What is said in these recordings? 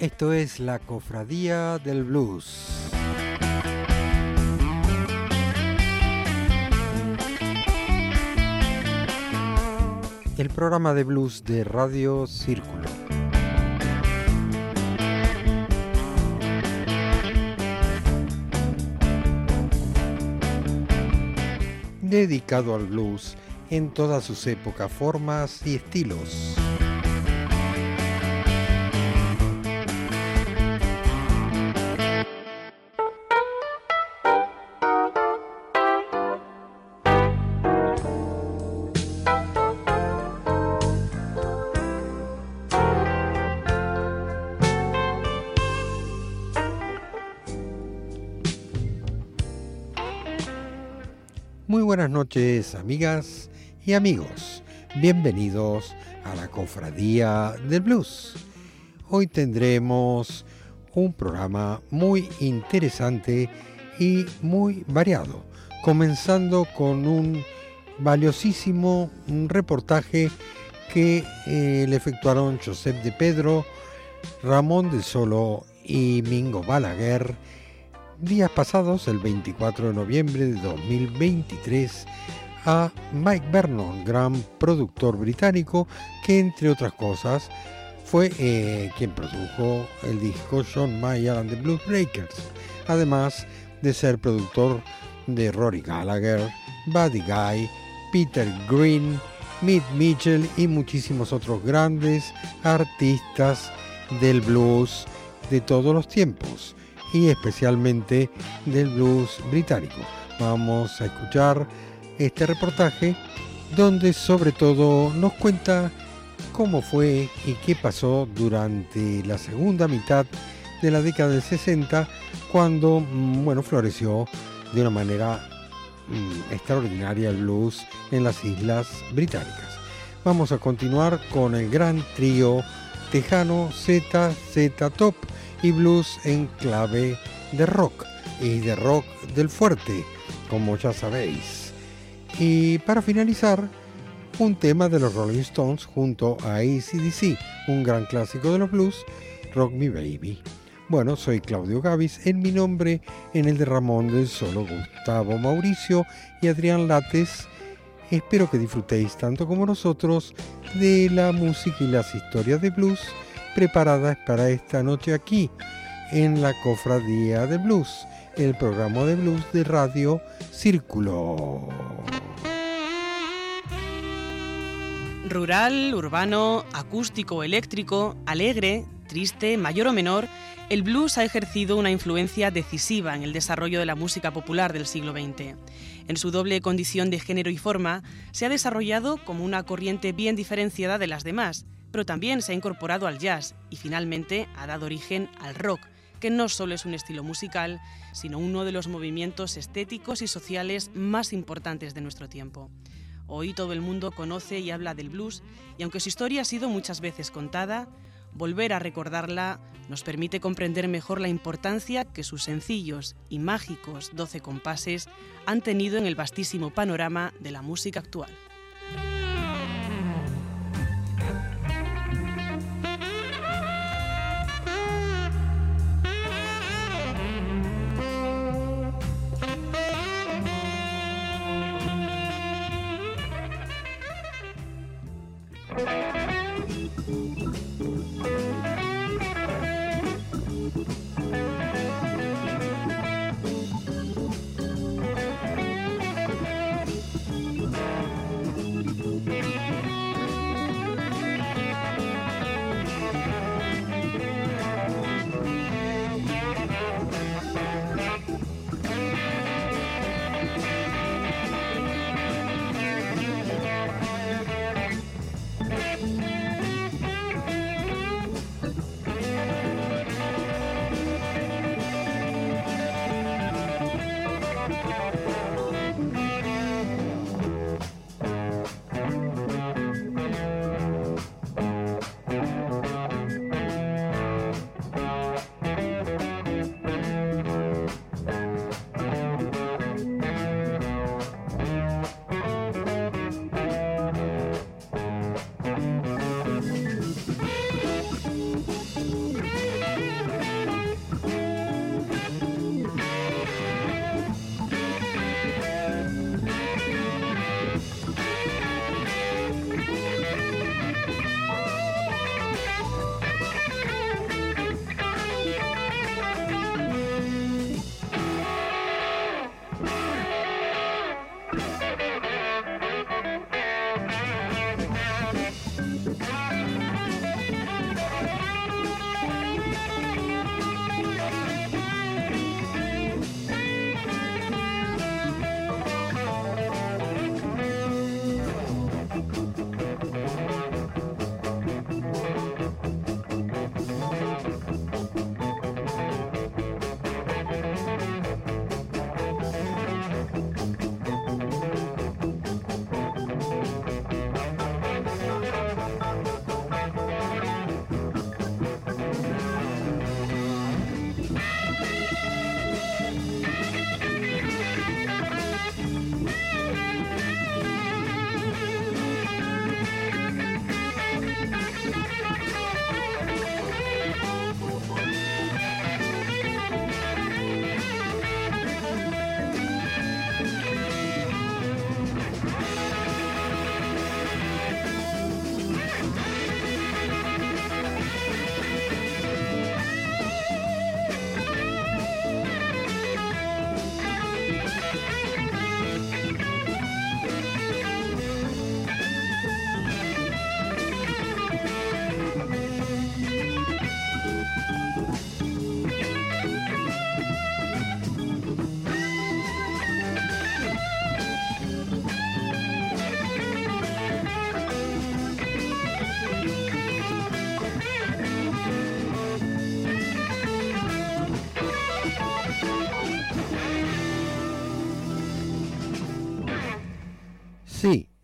Esto es la Cofradía del Blues. El programa de blues de Radio Círculo. Dedicado al blues en todas sus épocas, formas y estilos. Noches amigas y amigos, bienvenidos a la Cofradía del Blues. Hoy tendremos un programa muy interesante y muy variado, comenzando con un valiosísimo reportaje que eh, le efectuaron Josep de Pedro, Ramón de Solo y Mingo Balaguer días pasados, el 24 de noviembre de 2023, a Mike Vernon, gran productor británico que entre otras cosas fue eh, quien produjo el disco John Mayer and the Blues Breakers, además de ser productor de Rory Gallagher, Buddy Guy, Peter Green, Mitch Mitchell y muchísimos otros grandes artistas del blues de todos los tiempos y especialmente del blues británico. Vamos a escuchar este reportaje donde sobre todo nos cuenta cómo fue y qué pasó durante la segunda mitad de la década del 60 cuando mm, bueno floreció de una manera mm, extraordinaria el blues en las islas británicas. Vamos a continuar con el gran trío tejano ZZ Top y blues en clave de rock y de rock del fuerte, como ya sabéis. Y para finalizar, un tema de los Rolling Stones junto a ACDC, un gran clásico de los blues, Rock Me Baby. Bueno, soy Claudio Gavis, en mi nombre, en el de Ramón del Solo, Gustavo Mauricio y Adrián Lates. Espero que disfrutéis tanto como nosotros de la música y las historias de blues preparadas para esta noche aquí en la Cofradía de Blues, el programa de blues de Radio Círculo. Rural, urbano, acústico, eléctrico, alegre, triste, mayor o menor, el blues ha ejercido una influencia decisiva en el desarrollo de la música popular del siglo XX. En su doble condición de género y forma, se ha desarrollado como una corriente bien diferenciada de las demás, pero también se ha incorporado al jazz y finalmente ha dado origen al rock, que no solo es un estilo musical, sino uno de los movimientos estéticos y sociales más importantes de nuestro tiempo. Hoy todo el mundo conoce y habla del blues, y aunque su historia ha sido muchas veces contada, volver a recordarla nos permite comprender mejor la importancia que sus sencillos y mágicos 12 compases han tenido en el vastísimo panorama de la música actual.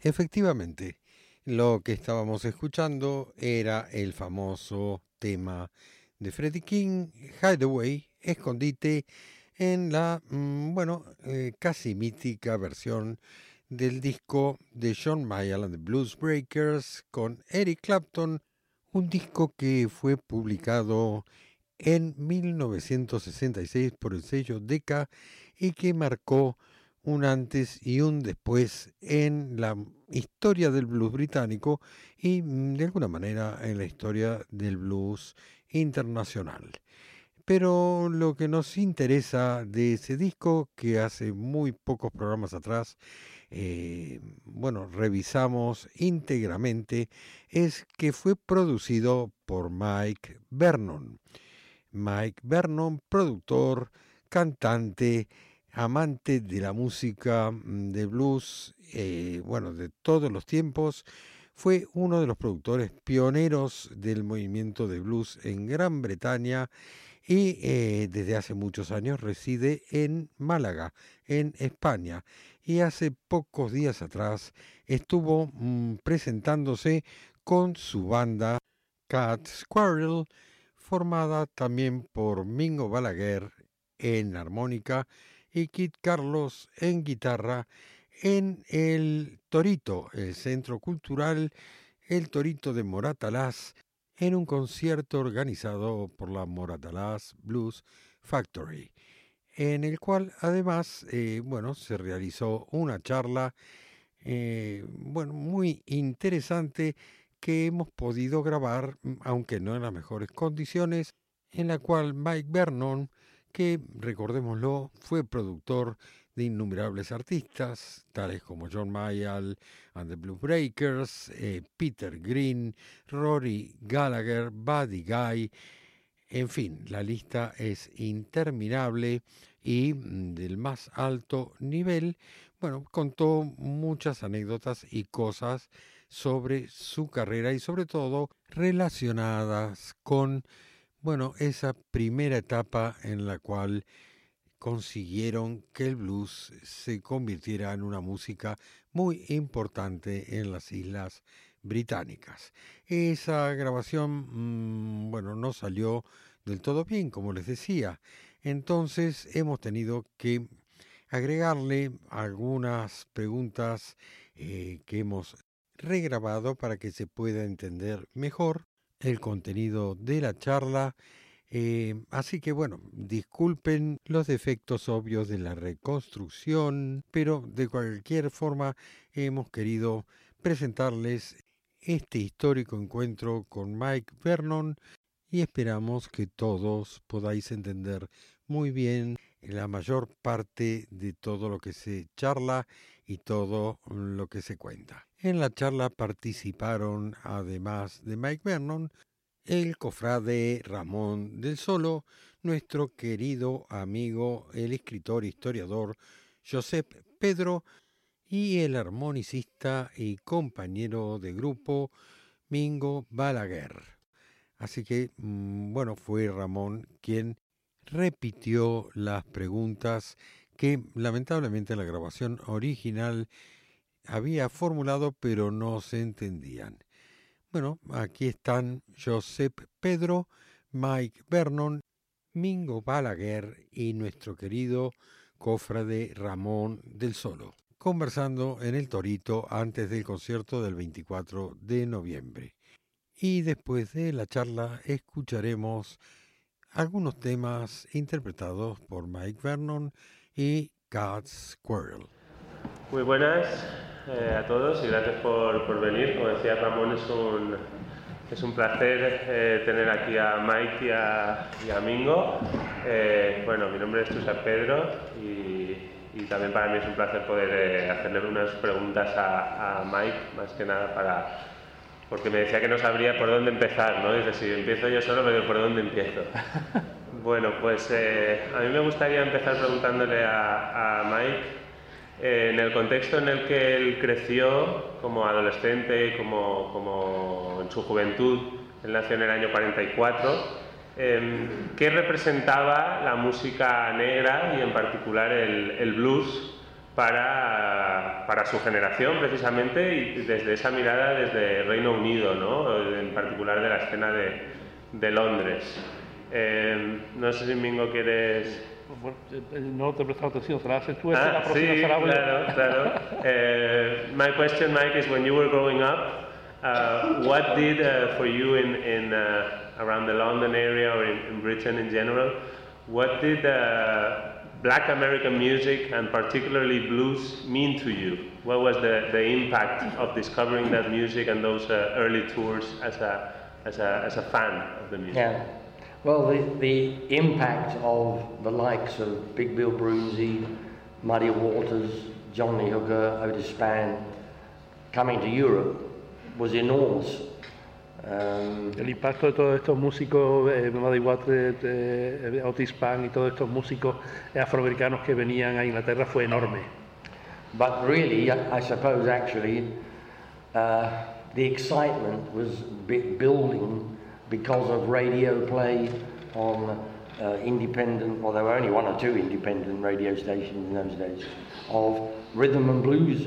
Efectivamente. Lo que estábamos escuchando era el famoso tema de Freddie King, Hideaway, Escondite, en la, mm, bueno, eh, casi mítica versión del disco de John Mayall and the Blues Breakers con Eric Clapton, un disco que fue publicado en 1966 por el sello Decca y que marcó un antes y un después en la historia del blues británico y mm, de alguna manera en la historia del blues internacional. Pero lo que nos interesa de ese disco, que hace muy pocos programas atrás, eh, bueno, revisamos íntegramente, es que fue producido por Mike Vernon. Mike Vernon, productor, cantante, amante de la música mm, de blues, eh, bueno, de todos los tiempos, fue uno de los productores pioneros del movimiento de blues en Gran Bretaña y eh, desde hace muchos años reside en Málaga, en España. Y hace pocos días atrás estuvo mm, presentándose con su banda Cat Squirrel, formada también por Mingo Balaguer en armónica y Kit Carlos en guitarra en el Torito, el Centro Cultural El Torito de Moratalás, en un concierto organizado por la Moratalás Blues Factory, en el cual además, eh, bueno, se realizó una charla, eh, bueno, muy interesante que hemos podido grabar, aunque no en las mejores condiciones, en la cual Mike Vernon que, recordémoslo, fue productor de innumerables artistas, tales como John Mayall and the Blue Breakers, eh, Peter Green, Rory Gallagher, Buddy Guy, en fin, la lista es interminable y mm, del más alto nivel. Bueno, contó muchas anécdotas y cosas sobre su carrera y sobre todo relacionadas con bueno, esa primera etapa en la cual consiguieron que el blues se convirtiera en una música muy importante en las islas británicas. Esa grabación, mm, bueno, no salió del todo bien, como les decía. Entonces hemos tenido que agregarle algunas preguntas eh, que hemos regrabado para que se pueda entender mejor el contenido de la charla. Eh, así que bueno, disculpen los defectos obvios de la reconstrucción, pero de cualquier forma hemos querido presentarles este histórico encuentro con Mike Vernon y esperamos que todos podáis entender muy bien la mayor parte de todo lo que se charla y todo lo que se cuenta. En la charla participaron, además de Mike Vernon, el cofrade Ramón del Solo, nuestro querido amigo, el escritor historiador Josep Pedro y el armonicista y compañero de grupo Mingo Balaguer. Así que, mm, bueno, fue Ramón quien repitió las preguntas que lamentablemente la grabación original había formulado pero no se entendían. Bueno, aquí están Josep Pedro, Mike Vernon, Mingo Balaguer y nuestro querido cofrade Ramón del Solo, conversando en el Torito antes del concierto del 24 de noviembre. Y después de la charla escucharemos algunos temas interpretados por Mike Vernon y God's Squirrel. Muy buenas eh, a todos y gracias por, por, venir. Como decía Ramón, es un, es un placer eh, tener aquí a Mike y a, y a Mingo. Eh, bueno, mi nombre es José Pedro y, y, también para mí es un placer poder hacerle unas preguntas a, a, Mike, más que nada para... Porque me decía que no sabría por dónde empezar, ¿no? Es decir, empiezo yo solo, pero ¿por dónde empiezo? Bueno, pues a mí me gustaría empezar preguntándole a, Mike eh, en el contexto en el que él creció como adolescente, como, como en su juventud, él nació en el año 44, em, ¿qué representaba la música negra y en particular el, el blues para, para, su generación precisamente y desde esa mirada desde Reino Unido, ¿no? en particular de la escena de, de Londres. Eh, no sé si Mingo quieres... Bueno, eh, no te he prestado atención, será tú ah, la próxima sí, claro, claro. Uh, my question, Mike, is when you were growing up, uh, what did uh, for you in, in around the London area or in, in, Britain in general, what did black American music and particularly blues mean to you? What was the, the impact of discovering that music and those uh, early tours as a, as, a, as a fan of the music? Yeah. Well, the, the impact of the likes of Big Bill Brunsey, Muddy Waters, Johnny Hooker, Otis Spann coming to Europe was enormous. Um, el impacto de todos estos músicos, eh, Muddy Waters, eh, Otis Spann y todos estos músicos afroamericanos que venían a Inglaterra fue enorme. But really, I suppose actually, uh, the excitement was building because of radio play on uh, independent, well, there were only one or two independent radio stations in those days, of rhythm and blues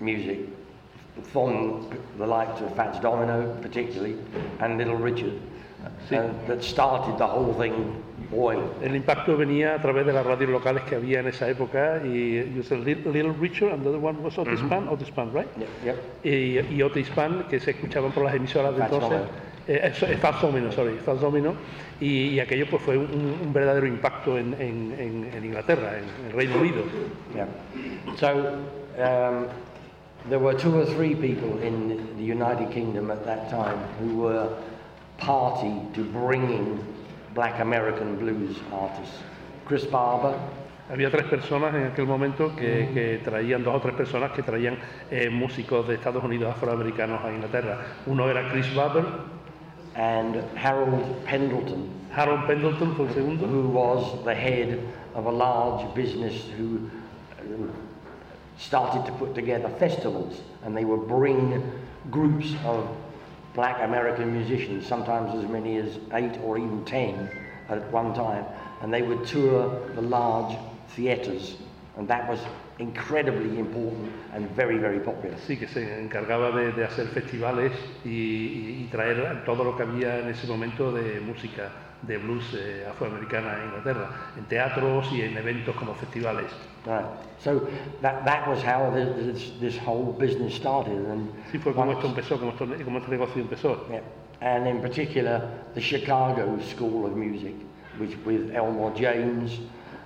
music from the likes of Fats Domino, particularly, and Little Richard, sí. uh, that started the whole thing boiling. El impacto venía a través de las radios locales que había en esa época y you said Little, Richard and the other one was Otis mm -hmm. Pan, Otis Pan, right? Yeah, yeah. Y, y Otis Pan, que se escuchaban por las emisoras de entonces. Domino eh, Fast Domino, sorry, Fast Domino, y, y aquello pues fue un, un verdadero impacto en, en, en, Inglaterra, en el Reino Unido. Yeah. So, um, there were two or three people in the United Kingdom at that time who were party to bringing black American blues artists. Chris Barber, había tres personas en aquel momento que, que, traían, dos o tres personas que traían eh, músicos de Estados Unidos afroamericanos a Inglaterra. Uno era Chris Barber, and Harold Pendleton. Harold Pendleton, for segundo. Who was the head of a large business who um, started to put together festivals, and they would bring groups of black American musicians, sometimes as many as eight or even ten at one time, and they would tour the large theatres, and that was incredibly important and very, very popular. Sí, que se encargaba de, de hacer festivales y, y, y, traer todo lo que había en ese momento de música de blues eh, afroamericana en Inglaterra, en teatros y en eventos como festivales. Right. So that, that was how this, this whole business started. And sí, fue como esto empezó, como, esto, como este negocio empezó. Yeah. And in particular, the Chicago School of Music, which with Elmore James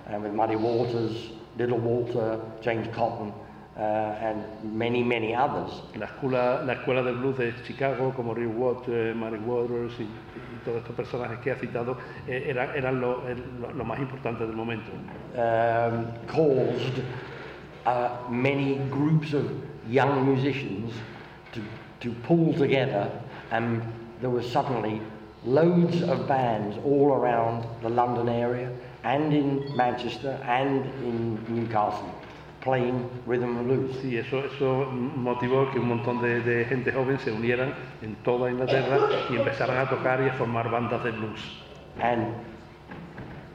and with Muddy Waters, Little Walter, James Cotton, uh, and many, many others. La escuela, la escuela de blues de Chicago, como Rick Watt, eh, Mary Waters y, y, todos estos personajes que ha citado, eh, eran, eran lo, lo, lo, más importante del momento. Um, caused uh, many groups of young musicians to, to pull together, and there was suddenly loads of bands all around the London area and in Manchester and in Newcastle playing rhythm and blues. Sí, eso, eso motivó que un montón de, de gente joven se unieran en toda Inglaterra y empezaran a tocar y a formar bandas de blues. And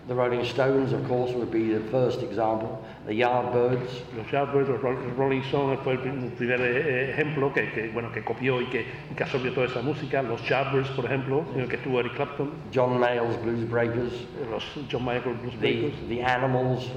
the Rolling Stones, of course, would be the first example. The Yardbirds. Los Yardbirds, los Rolling Stones fue el primer eh, ejemplo que, que, bueno, que copió y que, que absorbió toda esa música. Los Yardbirds, por ejemplo, en el que estuvo Eric Clapton. John Mayall's Blues Breakers. Los John Mayall's Blues Breakers. The, the Animals.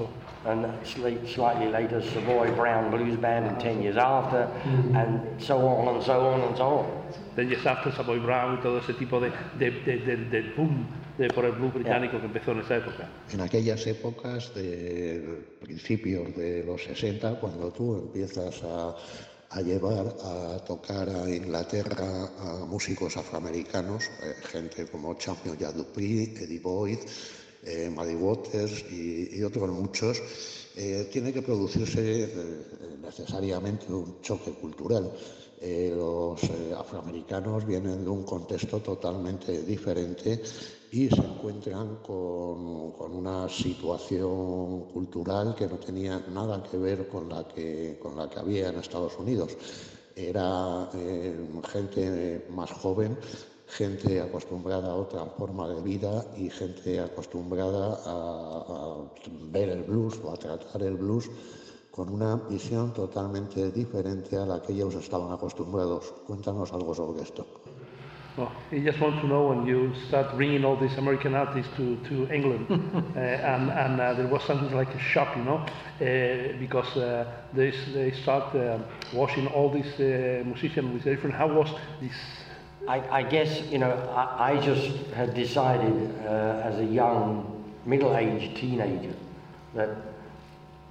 And slightly later, Savoy Brown Blues Band, and 10 years after, mm-hmm. and so on and so on and so on. Ten years after, Savoy Brown y todo ese tipo de, de, de, de, de boom de, por el blues británico que empezó en esa época. En aquellas épocas de principios de los 60, cuando tú empiezas a, a llevar a tocar a Inglaterra a músicos afroamericanos, eh, gente como Champion Yadupri, Eddie Boyd, eh, Waters y, otros muchos, eh, tiene que producirse eh, necesariamente un choque cultural. Eh, los afroamericanos vienen de un contexto totalmente diferente y se encuentran con, con, una situación cultural que no tenía nada que ver con la que, con la que había en Estados Unidos. Era gente más joven, gente acostumbrada a otra forma de vida y gente acostumbrada a, a ver el blues o a tratar el blues con una visión totalmente diferente a la que ellos estaban acostumbrados. Cuéntanos algo sobre esto. Well, I just want to know when you start bringing all these American artists to, to England, uh, and, and uh, there was something like a shock, you know, uh, because uh, they, they start uh, watching all these uh, musicians with different. How was this? I, I guess, you know, I, I just had decided uh, as a young, middle aged teenager that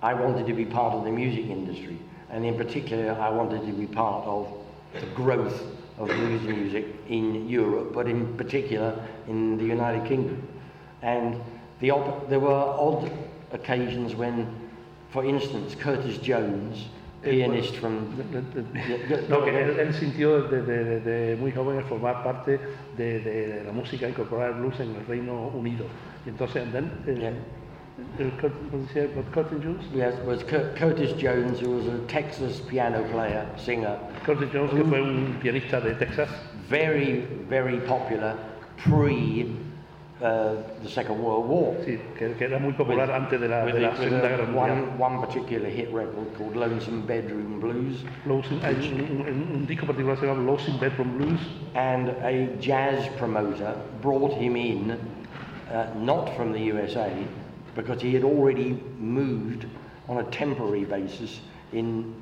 I wanted to be part of the music industry. And in particular, I wanted to be part of the growth of blues music in Europe, but in particular in the United Kingdom. And the op- there were odd occasions when, for instance, Curtis Jones, pianist from. No, que él, él sintió desde, desde muy joven el formar parte de, de la música, incorporar el blues en el Reino Unido. Y entonces, and then, uh, Yeah. Curt- what did you say about Curtis Jones? Yes, was Cur- Curtis Jones, who was a Texas piano player, singer, Curtis Jones, que fue un pianista de Texas, very, very popular pre uh, the Second World War. sí, que, que era muy popular antes de la, With, de la Segunda Guerra Mundial. one, one particular hit record called Lonesome Bedroom Blues Blues- hay un, un- un disco particular se llama in Bedroom Blues, and a jazz promoter brought him in, uh, not from the USA, because he had already moved on a temporary basis in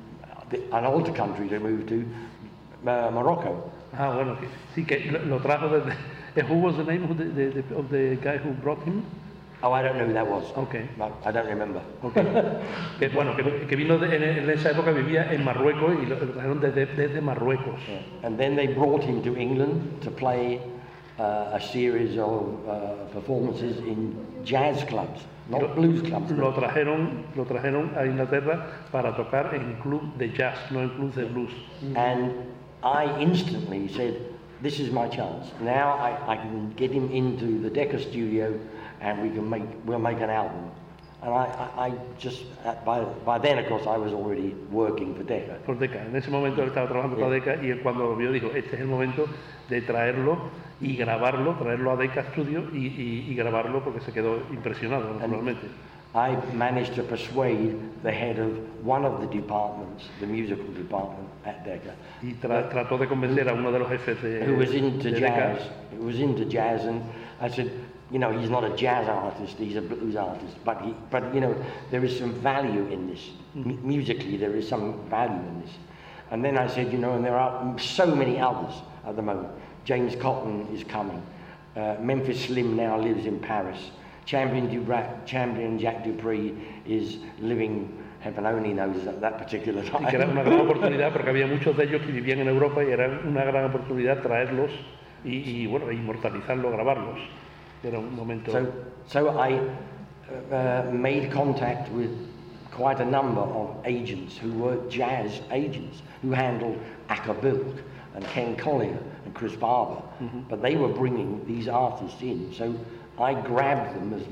the, an older country to move to, uh, Morocco. Ah, bueno, sí, que lo, lo trajo desde... eh, Who was the name of the, the, the- of the guy who brought him? Oh, I don't know who that was. Okay. No, I don't remember. Que, bueno, que, que vino de- en, en esa época vivía en Marruecos y lo, lo trajeron desde, desde Marruecos. And then they brought him to England to play uh, a series of uh, performances in jazz clubs, not blues clubs. Lo trajeron, lo trajeron a Inglaterra para tocar en club de jazz, no en club de blues. And I instantly said, this is my chance. Now I, I can get him into the Decca studio and we can make, we'll make an album. And I, I, I just, uh, by, by then of course I was already working for Decca. Por Decca. En ese momento él estaba trabajando para Decca y él cuando lo vio dijo, este es el momento de traerlo y grabarlo, traerlo a Decca Studio y, y- y grabarlo porque se quedó impresionado naturalmente. I managed to persuade the head of one of the departments, the musical department at Decca, Y tra- trató de convencer a uno de los jefes de, who was into jazz, who was into jazz, and I said, you know, he's not a jazz artist, he's a blues artist, but he, but you know, there is some value in this. M- musically, there is some value in this. And then I said, you know, and there are so many others at the moment. James Cotton is coming. Uh, Memphis Slim now lives in Paris. Champion, Dubra- Champion Jack Dupree is living, heaven only knows at that particular y que era una time. gran oportunidad porque había muchos de ellos que vivían en Europa y era una gran oportunidad traerlos y, y, bueno, inmortalizarlos, grabarlos. Era un momento... So, so I uh, made contact with quite a number of agents who were jazz agents who handled Acker Bilk and Ken Collier and Chris Barber, but they were bringing these artists in. So I grabbed them as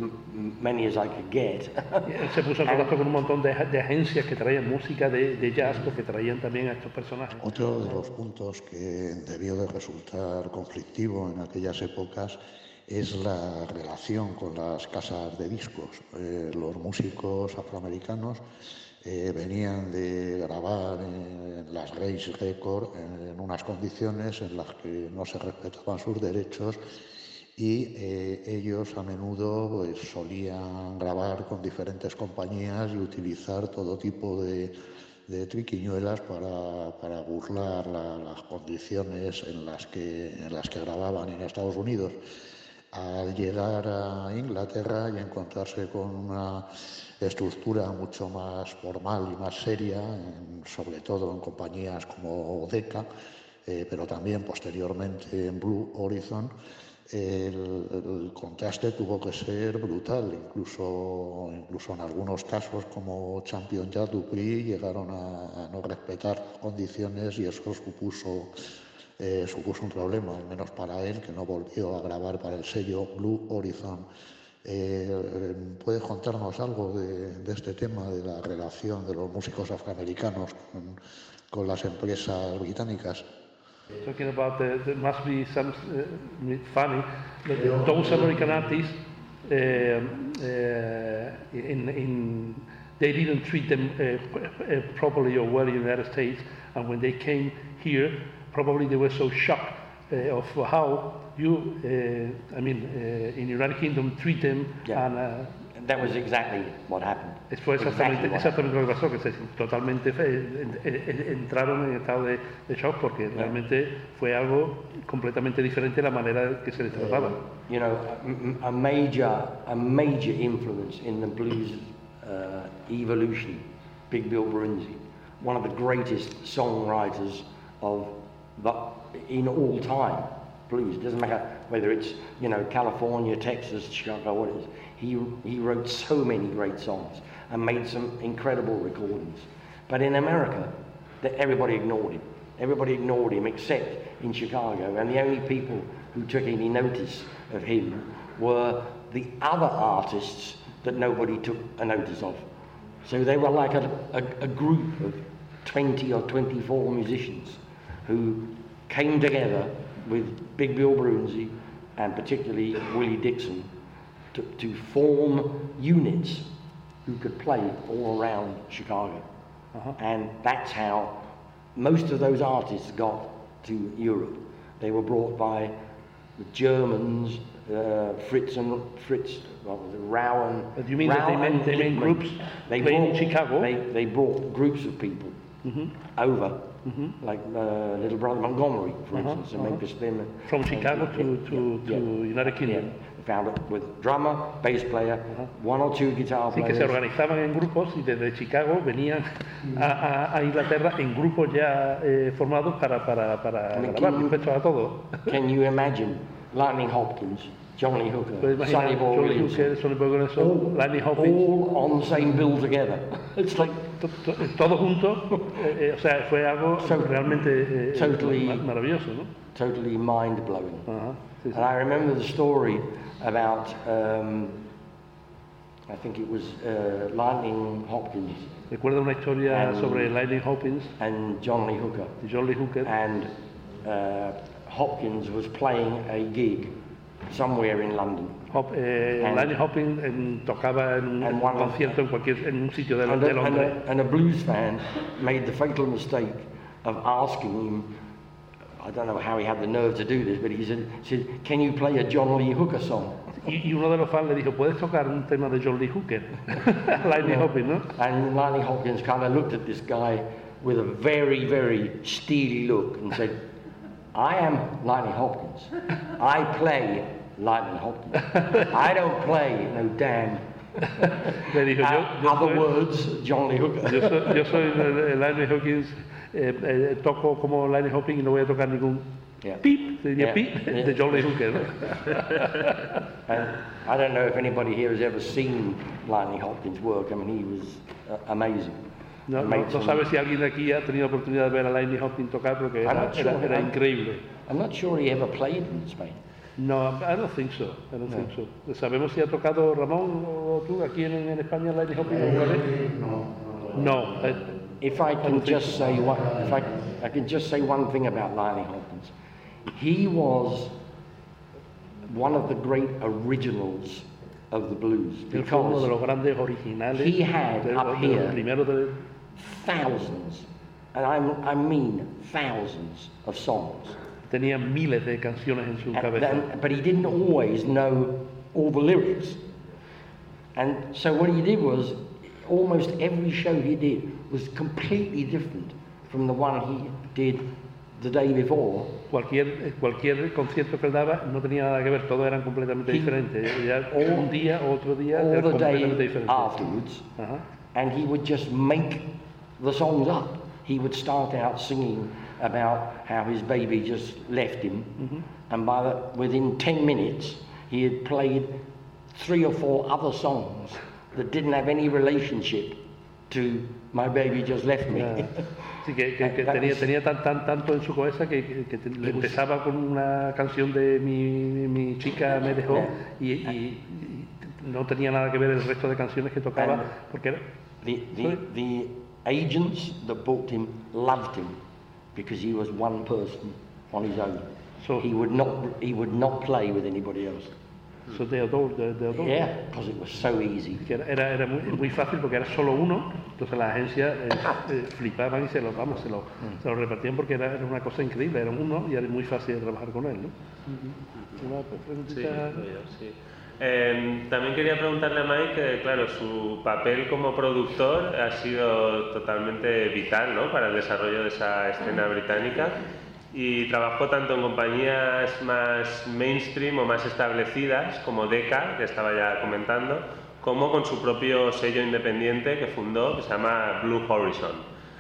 many as I could get. Él se puso en contacto con un montón de, de agencias que traían música de, de jazz porque traían también a estos personajes. Otro de los puntos que debió de resultar conflictivo en aquellas épocas es la relación con las casas de discos. Eh, los músicos afroamericanos eh, venían de grabar en las Grace Records en unas condiciones en las que no se respetaban sus derechos y eh, ellos a menudo pues, solían grabar con diferentes compañías y utilizar todo tipo de, de triquiñuelas para, para burlar la- las condiciones en las, que, en las que grababan en Estados Unidos. Al llegar a Inglaterra y encontrarse con una estructura mucho más formal y más seria, en- sobre todo en compañías como Decca, eh, pero también posteriormente en Blue Horizon, el, contraste tuvo que ser brutal, incluso, incluso en algunos casos como Champion Jazz Dupree llegaron a, no respetar condiciones y eso supuso, eh, supuso un problema, al menos para él, que no volvió a grabar para el sello Blue Horizon. Eh, ¿Puedes contarnos algo de, este tema, de la relación de los músicos afroamericanos con las empresas británicas? Talking about the, there must be some uh, funny that those American artists uh, uh, in, in they didn't treat them uh, uh, properly or well in the United States, and when they came here, probably they were so shocked uh, of how you, uh, I mean, uh, in the United Kingdom treat them, Yeah. and uh, That was exactly what happened. fue exactamente, Exactly what exactamente lo que pasó, que se, totalmente en- en- entraron en estado de, de shock porque realmente fue algo completamente diferente la manera que se les trataba. you know, a, a major, a major influence in the blues uh, evolution, Big Bill Brunzi, one of the greatest songwriters of the, in all time. Blues It doesn't matter whether it's you know California, Texas, Chicago, what it is. He he wrote so many great songs and made some incredible recordings. But in America, that everybody ignored him. Everybody ignored him except in Chicago, and the only people who took any notice of him were the other artists that nobody took a notice of. So they were like a, a, a group of 20 or 24 musicians who came together with Big Bill Brunzi and particularly Willie Dixon to, to form units who could play all around Chicago. And that's how most of those artists got to Europe. They were brought by the Germans, uh, Fritz and Fritz, was Rowan. But you mean that they and they Glickman. groups They playing in brought- Chicago? They, they brought groups of people over, like uh, Little Brother Montgomery, for instance, and Memphis Slim. Uh-huh, From Chicago to, to, Yeah, to yeah. United Yeah, Kingdom. found it with drummer, bass player, one or two guitar Así que players. se organizaban en grupos y desde Chicago venían a, a- a Inglaterra en grupos ya eh, formados para, para, para Me grabar, quiero- dispuestos a todo. Can you imagine Lightning Hopkins, Johnny Hooker, Puedes Sonny Boy Johnny Williamson, Hooker, Sonny Boy Williamson, all, Lanny Hopkins, all on the same bill together. It's like to- to- todos juntos, eh, eh, o sea, fue algo So- realmente eh, eh, totally- maravilloso, ¿no? totally mind blowing. Ajá, sí, sí. And I remember the story about, um, I think it was uh, Lightning Hopkins Recuerda una historia And- sobre Lightning Hopkins and John Lee Hooker. John Lee Hooker. And uh, Hopkins was playing a gig somewhere in London. Hop, eh, And- Lightning Hopkins en- tocaba en un And one of- concierto en cualquier en un sitio de, And de Londres. a, and a blues fan made the fatal mistake of asking him, I don't know how he had the nerve to do this, but he said, said Can you play a John Lee Hooker song? Y, y uno de los fans le dijo, ¿puedes tocar un tema de John Lee Hooker? Lightning Hopkins, ¿no? And Lightning Hopkins kind of looked at this guy with a very, very steely look and said, I am Lightning Hopkins. I play Lightning Hopkins. I don't play no damn. Le dijo, yo, yo other soy, words, John Lee Hooker. yo soy, yo soy el- el Lightning Hopkins, eh, eh, toco como Lightning Hopkins y no voy a tocar ningún Yeah. se diría Yeah. pip, Yeah. de John Lee Hooker. And I don't know if anybody here has ever seen Lightning Hopkins work. I mean, he was uh, amazing. No, no, no sabes si alguien aquí ha tenido oportunidad de ver a Lightning Hopkins tocar porque era, sure. era- era I'm- increíble. I'm not sure he ever played in Spain. No, I don't think so. I don't think so. ¿Sabemos si ha tocado Ramón o tú aquí en, en España Lightning Hopkins alguna vez? No. eh, If I can don't think just say one, if I, I can just say one thing about Lightning Hopkins, he was one of the great originals of the blues él fue uno de because los grandes originales. he had de, up de here- de, thousands, and I'm, I mean thousands of songs. Tenía miles de canciones en su cabeza. then- but he didn't always know all the lyrics. And so what he did was, almost every show he did was completely different from the one he did the day before. Cualquier, eh, cualquier concierto que él daba no tenía nada que ver, todos eran completamente He- diferentes. Ya all- un día, otro día, all era the completamente day diferente. afterwards, Ajá. and he would just make the songs up. He would start out singing about how his baby just left him, mm-hmm. and by the, within 10 minutes, he had played three or four other songs that didn't have any relationship to my baby just left me. Ya. Sí, que, que- que tenía, was- tenía tan, tan, tanto en su cabeza que, que- te- le It was- empezaba con una canción de mi, mi chica me dejó Yeah. y, y- y no tenía nada que ver el resto de canciones que tocaba porque era, The, the, the agents that booked him loved him because he was one person on his own. So- he would not he would not play with anybody else. So the adult, the, the. Yeah, because it was so easy. Que era, era, era muy, muy fácil porque era solo uno, entonces las agencias eh, eh, flipaban y se lo, vamos, se lo, se lo repartían porque era, era una cosa increíble, era uno y era muy fácil de trabajar con él. ¿no? Una Sí, sí. Eh, también quería preguntarle a Mike, que, claro, su papel como productor ha sido totalmente vital ¿no? para el desarrollo de esa escena británica y trabajó tanto en compañías más mainstream o más establecidas como Decca, que estaba ya comentando, como con su propio sello independiente que fundó, que se llama Blue Horizon.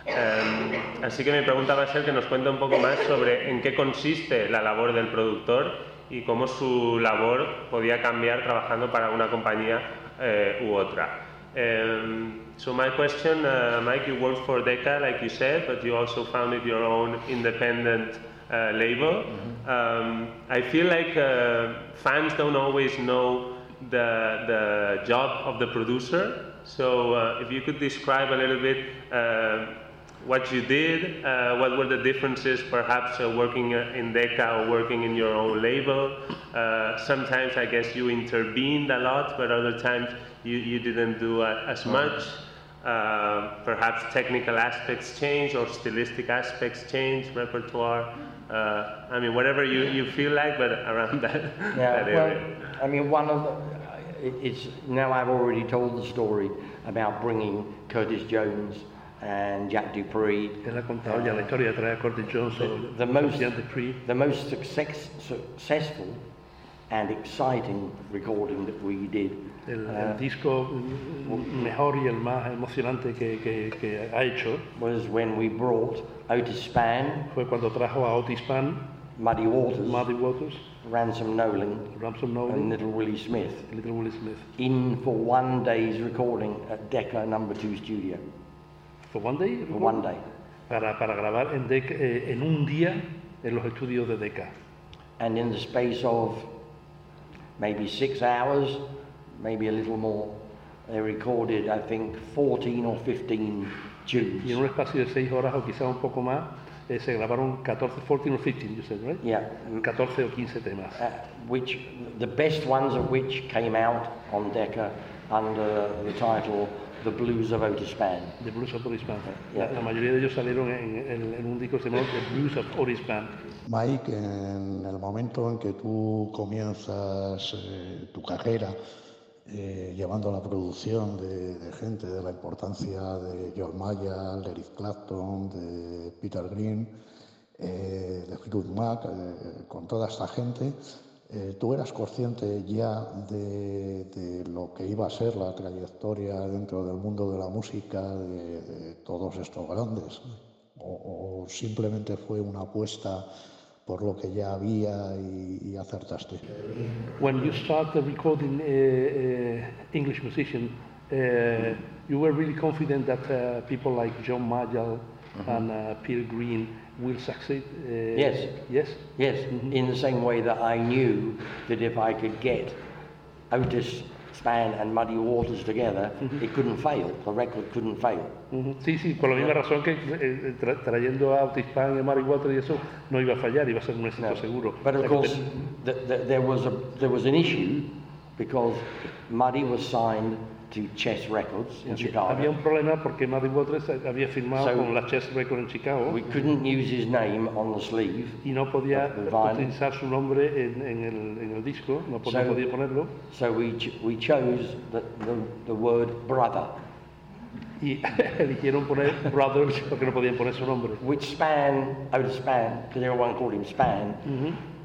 Eh, así que mi pregunta va a ser que nos cuente un poco más sobre en qué consiste la labor del productor y cómo su labor podía cambiar trabajando para una compañía eh, u otra. Um, so my question, uh, Mike, you worked for Decca, like you said, but you also founded your own independent uh, label. Um, I feel like uh, fans don't always know the, the job of the producer. So uh, if you could describe a little bit uh, what you did, uh, what were the differences perhaps uh, working uh, in Decca or working in your own label. Uh, sometimes I guess you intervened a lot, but other times you, you didn't do uh, as much. Uh, perhaps technical aspects change or stylistic aspects change, repertoire. Uh, I mean, whatever you, you feel like, but around that, Yeah, that well. I mean, one of the, it's now I've already told the story about bringing Curtis Jones and Jack Dupree. Él ha contado ya la historia de traer Curtis Jones o The most, Dupree. the most success, successful and exciting recording that we did El, el uh, disco mm, mejor y el más emocionante que, que- que ha hecho was when we brought Otis Spann, fue cuando trajo a Otis Pan, Muddy Waters, Muddy Waters, Ransom Nolan, Ransom Nolan, and Little Willie Smith Little Willie Smith. in for one day's recording at Decca Number Two Studio. For one day, For one day. Para, para grabar en, Decca- eh, en un día en los estudios de Decca. and in the space of maybe six hours, maybe a little more, they recorded, I think, 14 or 15 tunes. Y en un espacio de 6 horas o quizás un poco más, eh, se grabaron 14, 14 o 15, you said, right? Yeah, 14 o 15 temas. uh, which the best ones of which came out on Decca under the title The Blues of Otis Spann. The Blues of Otis Band. Yeah. La, la mayoría de ellos salieron en, en- en un disco llamó The Blues of Otis Band. Mike, en el momento en que tú comienzas eh, tu carrera eh, llevando la producción de, de gente de la importancia de George Mayer, de Eric Clapton, de Peter Green, eh, de Fleetwood Mac, eh, con toda esta gente, eh, tú eras consciente ya de, de lo que iba a ser la trayectoria dentro del mundo de la música de, de todos estos grandes, o, o simplemente fue una apuesta por lo que ya había y, y acertaste. When you started recording uh, uh, English musician, uh, you were really confident that people like John Mayall and uh, Peter Green will succeed. Uh, Yes. Yes. Yes, in the same way that I knew that if I could get Otis Span and Muddy Waters together, it couldn't fail. The record couldn't fail. Ujú. Sí, sí, por la misma razón que eh, tra- trayendo a Otis Pan y a Mary Water y eso no iba a fallar, iba a ser un éxito No. seguro. But of O sea que course, te- th- th- there was a there was an issue because Muddy was signed to Chess Records in Chicago. había un problema porque Muddy Waters había firmado So- con la Chess Record en Chicago We couldn't use his name on the sleeve, y no podía of the vinyl. utilizar su nombre en, en el, en el disco, no, po- no So- podía ponerlo. so we ch- we chose the, the, the word brother, Y eligieron poner Brothers porque no podían poner su nombre. which Span, Otis Span, because everyone called him Span,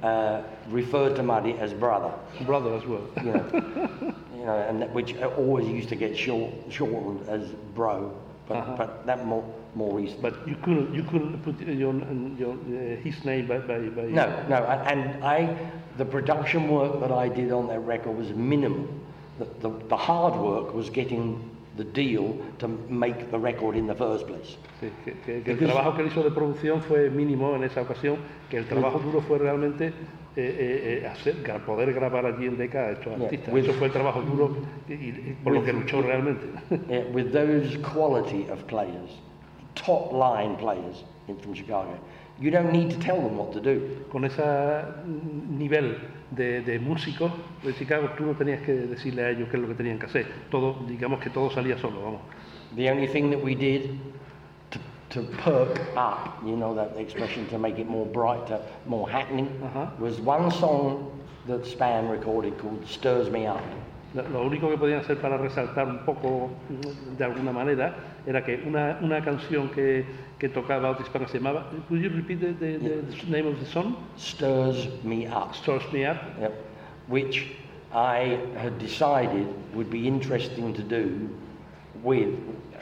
uh, referred to Muddy as brother. Brother as well. you know, you know, and that, which always used to get short, shortened as bro, but, Uh-huh. but that more more recent. But you couldn't, you couldn't put your, your, uh, his name by, by, by no, no, a- and I, the production work that I did on that record was minimal. The, the, the hard work was getting the deal to make the record in the first place. Sí, que, que- que el trabajo que él hizo de producción fue mínimo en esa ocasión, que el trabajo duro fue realmente eh, eh, eh, hacer, poder grabar allí en Decca a estos Yeah, artistas. with- Eso fue el trabajo duro y, y por lo que luchó realmente. Yeah, with those quality of players, top line players in, from Chicago, you don't need to tell them what to do. Con ese nivel de, de músicos de Chicago, tú no tenías que decirle a ellos qué es lo que tenían que hacer. Todo, digamos que todo salía solo, vamos. The only thing that we did to, to perk up, you know that expression, to make it more brighter, more happening, Uh-huh. was one song that Span recorded called Stirs Me Up. Lo, único que podían hacer para resaltar un poco, de alguna manera, era que una, una canción que, que tocaba Otis Spann se llamaba, could you repeat the, the, the name of the song? Stirs Me Up. Stars Me Up. Yep. Which I had decided would be interesting to do with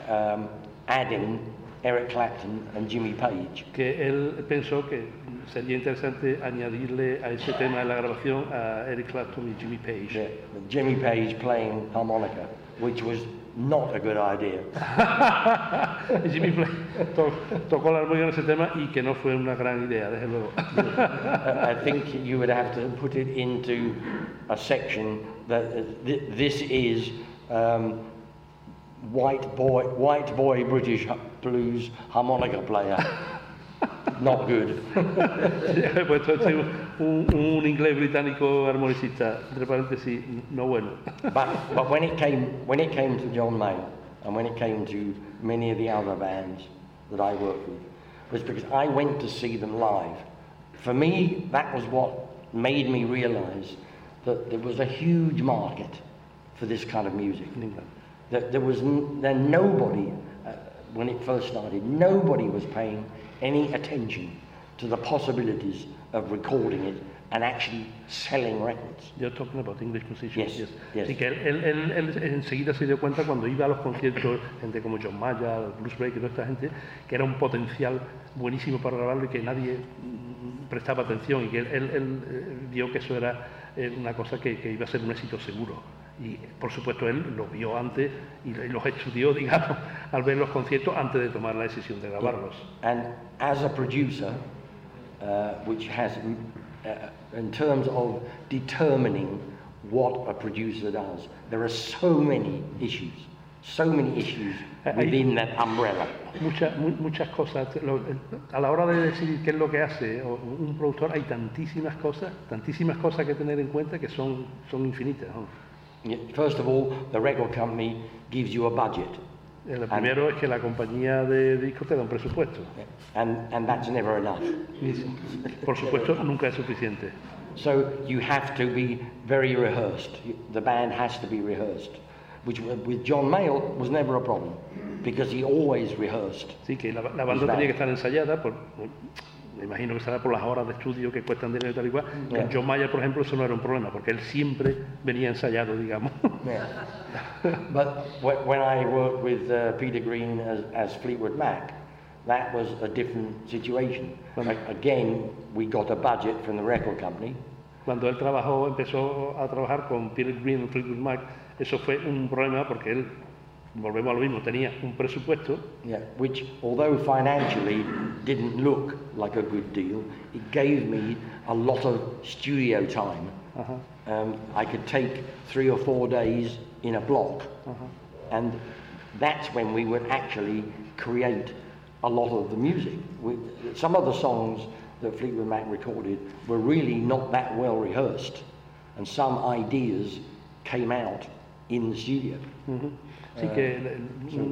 um, adding Eric Clapton and Jimmy Page. que él pensó que sería interesante añadirle a ese tema de la grabación a Eric Clapton y Jimmy Page. Yeah, Jimmy Page playing harmonica, which was not a good idea. Jimmy Page to- tocó la armónica en ese tema y que no fue una gran idea, desde luego. I think you would have to put it into a section that uh, th- this is um, white boy, white boy British blues harmonica player. Not good. Puesto un, un inglés británico armonicista, entre paréntesis, no bueno. But, but when it came when it came to John Mayall and when it came to many of the other bands that I worked with, was because I went to see them live. For me, that was what made me realise that there was a huge market for this kind of music. En England. That there was n- then nobody uh, when it first started, nobody was paying any attention to the possibilities of recording it and actually selling records. You're talking about English musicians. Yes, yes. Así que él, él- él- él enseguida se dio cuenta cuando iba a los conciertos, gente como John Mayer, Bruce Break y toda esta gente, que era un potencial buenísimo para grabarlo y que nadie mm, prestaba atención y que él, él- él, eh, vio que eso era eh, una cosa que, que iba a ser un éxito seguro. Y por supuesto él lo vio antes y los estudió, digamos, al ver los conciertos antes de tomar la decisión de grabarlos. And as a producer, uh, which has, uh, in terms of determining what a producer does, there are so many issues, so many issues Uh, within that umbrella. Muchas, mu- muchas cosas. A la hora de decidir qué es lo que hace un productor, hay tantísimas cosas, tantísimas cosas que tener en cuenta que son, son infinitas. ¿no? First of all, the record company gives you a budget, Eh, Lo primero es que la compañía de discos te da un presupuesto. and, and that's never enough. Por supuesto, nunca es suficiente. So you have to be very rehearsed. The band has to be rehearsed, which with John Mayall was never a problem because he always rehearsed. Así que la, la banda tenía que estar ensayada, por, me imagino que será por las horas de estudio que cuestan dinero y tal y cual. Yeah. John Mayer, por ejemplo, eso no era un problema, porque él siempre venía ensayado, digamos. Yeah. but wh- when I worked with uh, Peter Green as, as Fleetwood Mac, that was a different situation. A- again, we got a budget from the record company, Cuando él trabajó, empezó a trabajar con Peter Green en Fleetwood Mac, eso fue un problema porque él, volvemos a lo mismo, tenía un presupuesto yeah, which, although financially didn't look like a good deal, it gave me a lot of studio time. Ajá. Um, I could take three or four days in a block, and that's when we would actually create a lot of the music. We, some of the songs that Fleetwood Mac recorded were really not that well rehearsed, and some ideas came out in the studio. Ujú. Así que, eh,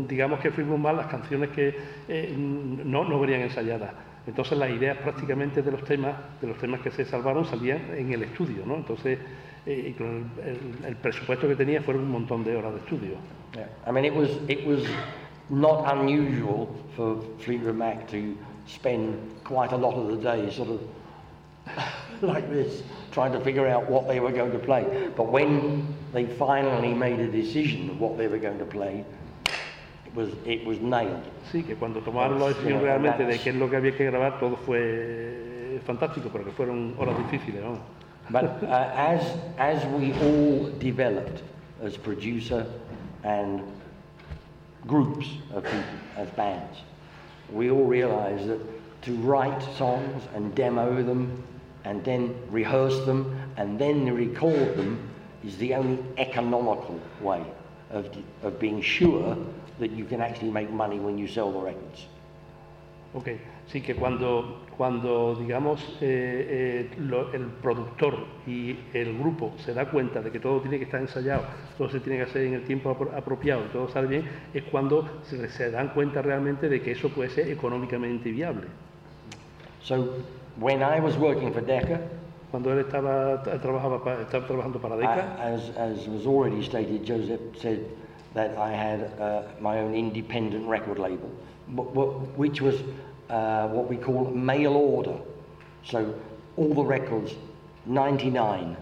digamos que fuimos mal las canciones que eh, no, no venían ensayadas. Entonces las ideas prácticamente de los temas, de los temas que se salvaron, salían en el estudio, ¿no? Entonces, eh, el- el presupuesto que tenía fueron un montón de horas de estudio. Yeah. I mean, it was it was not unusual for Fleetwood Mac to spend quite a lot of the day sort of like this, trying to figure out what they were going to play. But when they finally made a decision of what they were going to play, it was it was nailed. Sí, que cuando tomaron la decisión realmente de qué es lo que había que grabar, todo fue fantástico, pero que fueron horas difíciles, vamos. But uh, as as we all developed as producer and groups of people, as bands, we all realised that to write songs and demo them and then rehearse them and then record them is the only economical way of, of being sure that you can actually make money when you sell the records. Ok, sí que cuando, cuando digamos, eh, eh, lo- el productor y el grupo se da cuenta de que todo tiene que estar ensayado, todo se tiene que hacer en el tiempo apro- apropiado y todo sale bien, es cuando se, se dan cuenta realmente de que eso puede ser económicamente viable. So when I was working for Decca, Cuando él estaba, trabajaba estaba trabajando para I, as, as was already stated, Joseph said that I had uh, my own independent record label, wh- wh- which was uh, what we call mail order. So all the records, 99,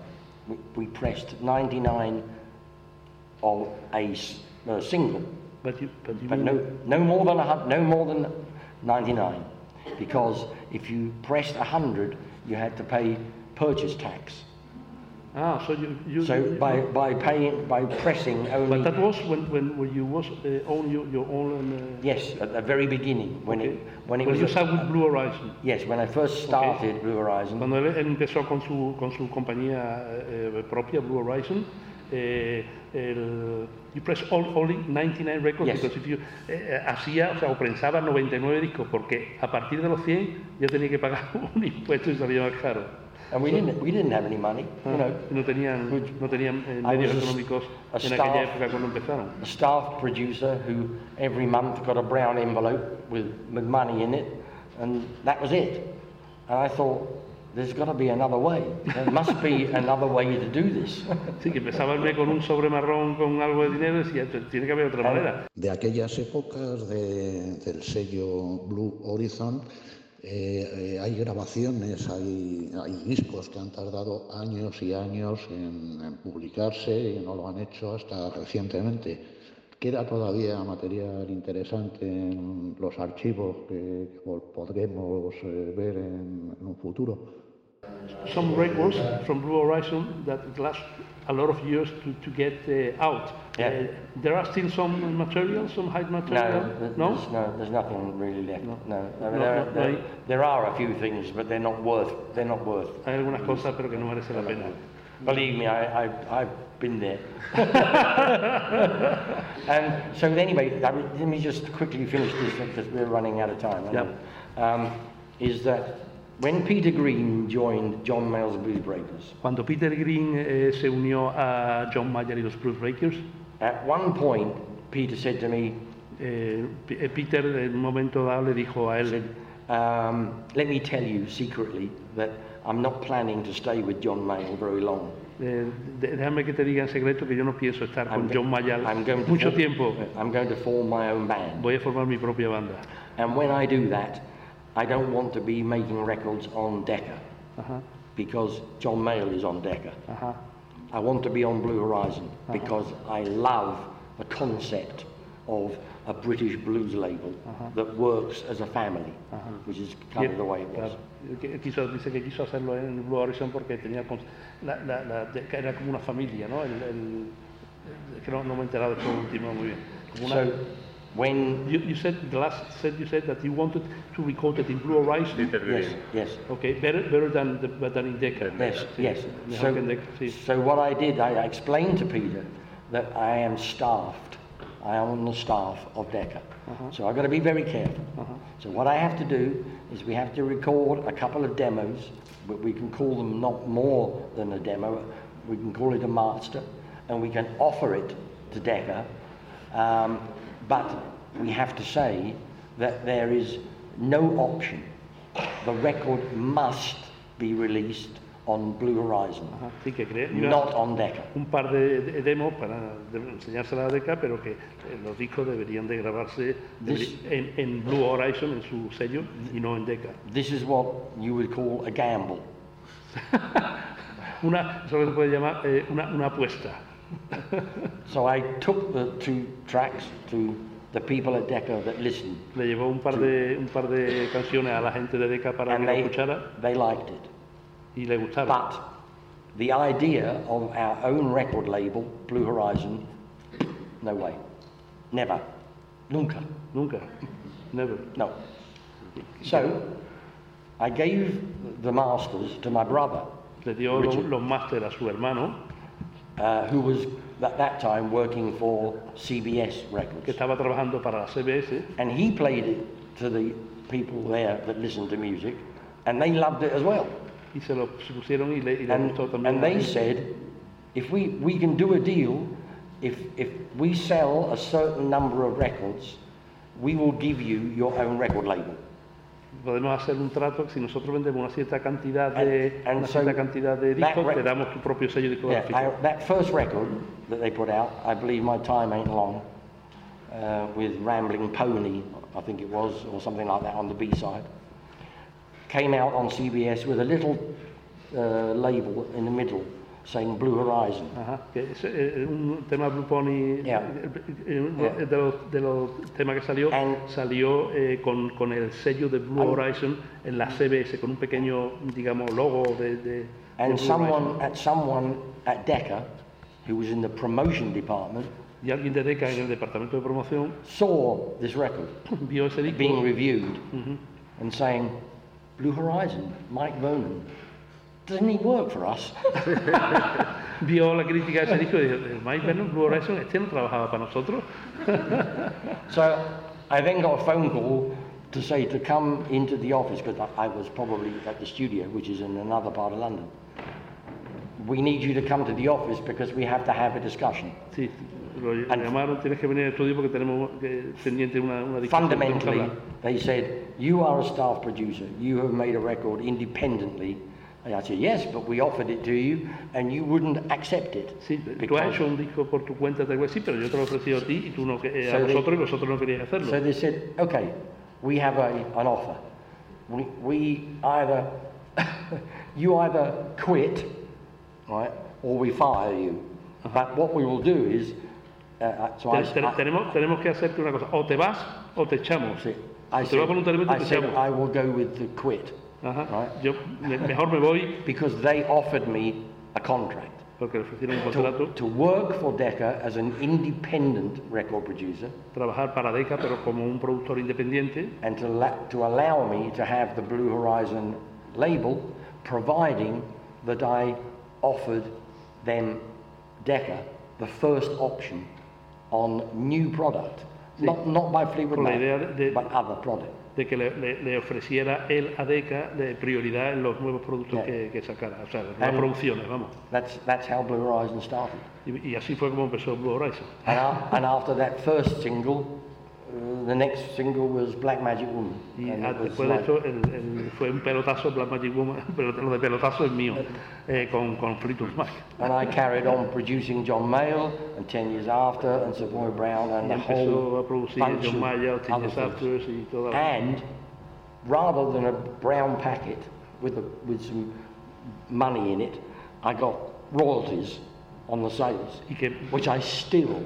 we, we pressed 99 of a uh, single, but you- but you but no, no more than a, no more than 99, because if you pressed 100, you had to pay purchase tax. ah, so you, you, So you- by, by paying, by pressing but that was when, when, when you was uh, own your, your own. Uh, yes, at the very beginning, when okay. it, when it When was, you started with Blue Horizon. yes, when I first started Blue Horizon, Cuando él empezó con su, con su compañía eh, propia, Blue Horizon, eh, el, you press all- only 99 records Yes. because if you, eh, hacía, o sea, o prensaba 99 discos porque a partir de los 100 ya tenía que pagar un impuesto y salía más caro. and we didn't, we didn't have any money, you know. No tenían, no tenían eh, medios was a- a en aquella época cuando empezaron. A staff producer who every month got a brown envelope with, with money in it, and that was it. And I thought, there's got to be another way. There must be another way to do this. Sí, que empezaba el mes con un sobre marrón con algo de dinero y decía, tiene que haber otra manera. De aquellas épocas de- del sello Blue Horizon eh, eh, hay grabaciones, hay, hay discos que han tardado años y años en, en publicarse y no lo han hecho hasta recientemente. Queda todavía material interesante en los archivos que, que podremos eh, ver en- en un futuro. Some records from Blue Horizon that last a lot of years to, to get uh, out. Yeah. Uh, there are still some material, some hide material? No, no? There's, no, there's nothing really left. No, I mean, No, there, no, there, no. there are a few things, but they're not worth. They're not worth. Hay algunas cosas, pero que no merece la pena. Believe me, I, I, I've been there. and so anyway, I let me just quickly finish this because we're running out of time. Know. Um, is that when Peter Green joined John Mayall's Blues Breakers, Cuando Peter Green eh, se unió a John Mayer y los Blues Breakers, at one point Peter said to me, eh, P- eh, Peter en un momento dado le dijo a él, um, "Let me tell you secretly that I'm not planning to stay with John Mayall very long." eh, de- déjame que te diga en secreto que yo no pienso estar con go- John I'm going to mucho form- tiempo. I'm going to form my own band. Voy a formar mi propia banda. And when I do that, I don't want to be making records on Decca Ajá, because John Mayall is on Decca. ajá. I want to be on Blue Horizon uh-huh. because I love the concept of a British blues label that works as a family, which is kind of the way it was. Quiso, dice que quiso hacerlo en Blue Horizon porque tenía la, la, la- era como una familia, ¿no? El, el- que no, no me he enterado de esto último muy bien. Como una- So when you, you said the last said you said that you wanted to record it in Blue Horizon. Peter yes, yes, Okay, better better than the, than in Decca. yes, yes. mejor que en So, Decca, so what I did, I explained to Peter that I am staffed. I am on the staff of Decca. So I've got to be very careful. So what I have to do is we have to record a couple of demos, but we can call them not more than a demo. We can call it a master, and we can offer it to Decca. Um, but we have to say that there is no option. The record must be released on Blue Horizon, Ajá, sí, que iba- not on Decca. un par de, de demos para enseñársela a Decca, pero que eh, los discos deberían de grabarse This- en, en Blue Horizon, en su sello, y no en Decca. This is what you would call a gamble. Una, eso se puede llamar eh, una, una apuesta. So I took the two tracks to the people at Decca that listened, Le llevó un par de, un par de canciones a la gente de Decca para que lo they, escuchara they liked it. y le gustaron. But the idea of our own record label, Blue Horizon, no way. Never. Nunca. Nunca. Never. No. So I gave the masters to my brother, Le dio los, Richard. los máster a su hermano, uh, who was at that time working for CBS que Records. estaba trabajando para CBS And he played it to the people there that listened to music, and they loved it as well. y se lo pusieron y le, y le And, gustó también. and they said, if we, we can do a deal, if, if we sell a certain number of records, we will give you your own record label. Podemos hacer un trato que si nosotros vendemos una cierta cantidad de, And- and una so cierta cantidad de discos, te damos tu propio sello Yeah. I, that first record that they put out, I believe My Time Ain't Long, uh, with Rambling Pony, I think it was, or something like that on the B side, came out on CBS with a little uh, label in the middle saying Blue Horizon. Ajá, que es eh, un tema Blue Pony, Yeah. eh, eh, uno Yeah. de, los, de los temas que salió, And- salió eh, con, con el sello de Blue Horizon en la CBS, con un pequeño, digamos, logo de, de, And Blue someone Horizon. at someone at Decca, who was in the promotion department, Y alguien de Decca en el departamento de promoción saw this record vio ese disco being reviewed and saying, Blue Horizon, Mike Vernon, doesn't he work for us? vio la crítica ese disco y dijo, "Eh, Mike Vernon, Blue Horizon, este no trabajaba para nosotros. So I then got a phone call to say to come into the office because I, I was probably at the studio, which is in another part of London. We need you to come to the office because we have to have a discussion. Sí, lo And- llamaron, tienes que venir al estudio porque tenemos que, pendiente una, una discusión. Fundamentally, they said, You are a staff producer. You have made a record independently. And I said, Yes, but we offered it to you and you wouldn't accept it. Sí, tú has hecho un disco por tu cuenta, te digo, sí, pero yo te lo he ofrecido a ti y tú no, eh, a So they- vosotros y vosotros no queríais hacerlo. So they said, okay, we have a, an offer. We, we either, you either quit, right, or we fire you. But what we will do is, uh, uh, so I, I, tenemos, tenemos que hacerte una cosa, o te vas o te echamos. sí, I said, vas voluntariamente o I said. I will go with the quit Ajá. Right. Yo me- mejor me voy. Because they offered me a contract. Porque le ofrecieron un to, contrato, to work for Decca as an independent record producer. Trabajar para Decca, pero como un productor independiente. And to, la- to allow me to have the Blue Horizon label, providing that I offered them Decca the first option on new product, not, not by Fleetwood Con la Mac, de- but other product. De que le, le- le ofreciera él a Decca de prioridad en los nuevos productos que, que sacara, o sea, las nuevas producciones, vamos. That's, that's how Blue Horizon started. Y, y así fue como empezó Blue Horizon. And after that first single, uh, the next single was Black Magic Woman. Y And ah, después de esto el- el- fue un pelotazo Black Magic Woman, pero lo de pelotazo es mío, eh, con, con Fleetwood Mac. And I carried on producing John Mayall, and 10 years after, and Savoy Brown, and Y the whole a producir bunch John other Teen things. Disasters y toda la... And rather than a brown packet with, a, with some money in it, I got royalties on the sales, que, which I still,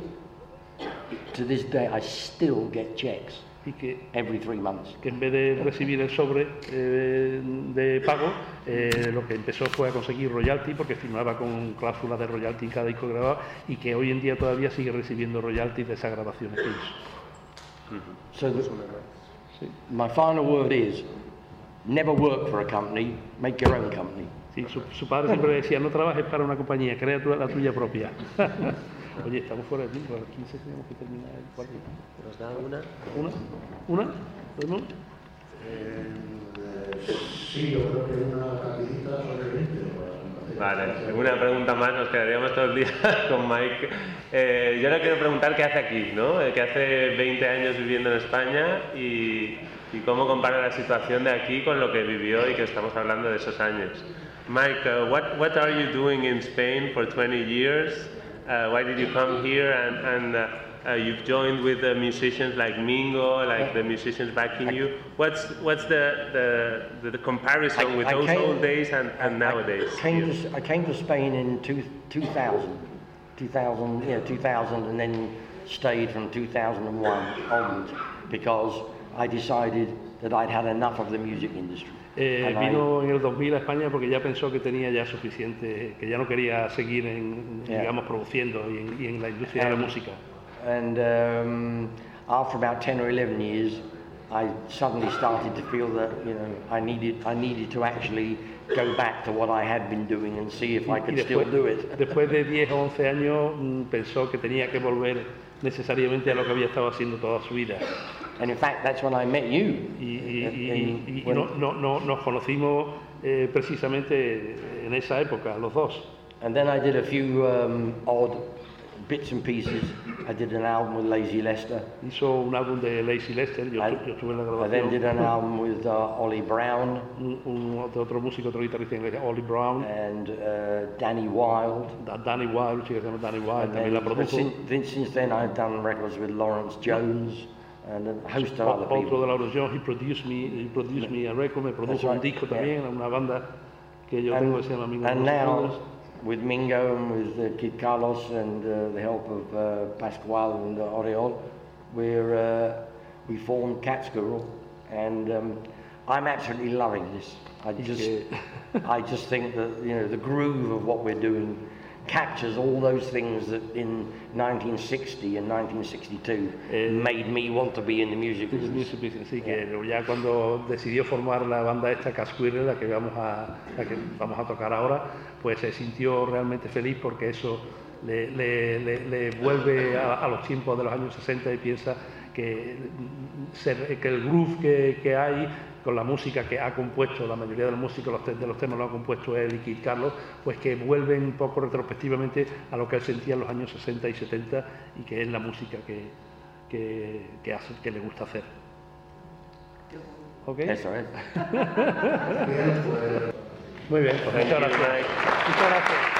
to this day, I still get checks y que, every three months. que en vez de recibir el sobre eh, de pago, eh, lo que empezó fue a conseguir royalty porque firmaba con cláusulas de royalty en cada disco que grababa y que hoy en día todavía sigue recibiendo royalties de esas grabaciones que hizo. So the, my final word is, never work for a company, make your own company. Sí, su, su padre siempre decía, no trabajes para una compañía, crea tu- la tuya propia. Oye, estamos fuera de tiempo, a las 15 tenemos que terminar el cuarto. ¿Nos da una? ¿Una? ¿Una? ¿Podemos? Sí, yo creo que una rapidita sobre el 20. Vale, una pregunta más, nos quedaríamos todo el día con Mike. Eh, yo le quiero preguntar qué hace aquí, ¿no? Eh, que hace 20 años viviendo en España y, y cómo compara la situación de aquí con lo que vivió y que estamos hablando de esos años. Mike, uh, what, what are you doing in Spain for 20 years? Uh, why did you come here? And, and uh, uh, you've joined with the musicians like Mingo, like the musicians backing you. What's, what's the, the, the comparison I- with I those came- old days and, and nowadays? I came, to, I came to Spain in two, 2000, 2000, yeah, 2000, and then stayed from 2001 onwards because I decided that I'd had enough of the music industry. Eh, And I- vino en el 2000 a España porque ya pensó que tenía ya suficiente, que ya no quería seguir en, Yeah. digamos, produciendo y en, y en la industria de la And- música. And um, after about 10 or 11 years, I suddenly started to feel that you know I needed I needed to actually go back to what I had been doing and see if I could still después, do it. después de 10 o 11 años mm, pensó que tenía que volver necesariamente a lo que había estado haciendo toda su vida. And in fact, that's when I met you. Y, y- y- y- when- no, no- no- nos conocimos eh, precisamente en esa época, los dos. And then I did a few um, odd bits and pieces. I did an album with Lazy Lester. Hizo un álbum de Lazy Lester, yo, I, yo estuve en la I then did an grabación. album with uh, Ollie Brown Un, un otro, otro músico, otro guitarrista inglés, Ollie Brown, and uh, Danny Wilde. Da- Danny Wilde, chico que se llama Danny Wilde, And también la then, but produjo. since, since then, I've done records with Lawrence Jones and a host of other Otro de la Eurovision, he produced me, he produced me a record, me produjo un right, disco yeah. también, una banda que yo tengo que se llama Mingo and now, Brothers. with Mingo and with uh, Kid Carlos and uh, the help of uh, Pascual and uh, Oriol, we're, uh, we formed Catskill, and um, I'm absolutely loving this. I just, I just think that you know the groove of what we're doing captures all those things that in 1960 and 1962 Eh, made me want to be in the music business. Music Business, sí, que ya cuando decidió formar la banda esta Casquirre, la que vamos a, la que vamos a tocar ahora, pues se sintió realmente feliz porque eso le, le- le- le vuelve a, a los tiempos de los años 60 y piensa que, que el groove que, que hay con la música que ha compuesto, la mayoría de los músicos de los temas lo ha compuesto él y Kid Carlos, pues que vuelven un poco retrospectivamente a lo que él sentía en los años 60 y 70 y que es la música que, que, que hace, que le gusta hacer. ¿Ok? Eso es. Muy bien, pues muchas gracias. Muchas gracias.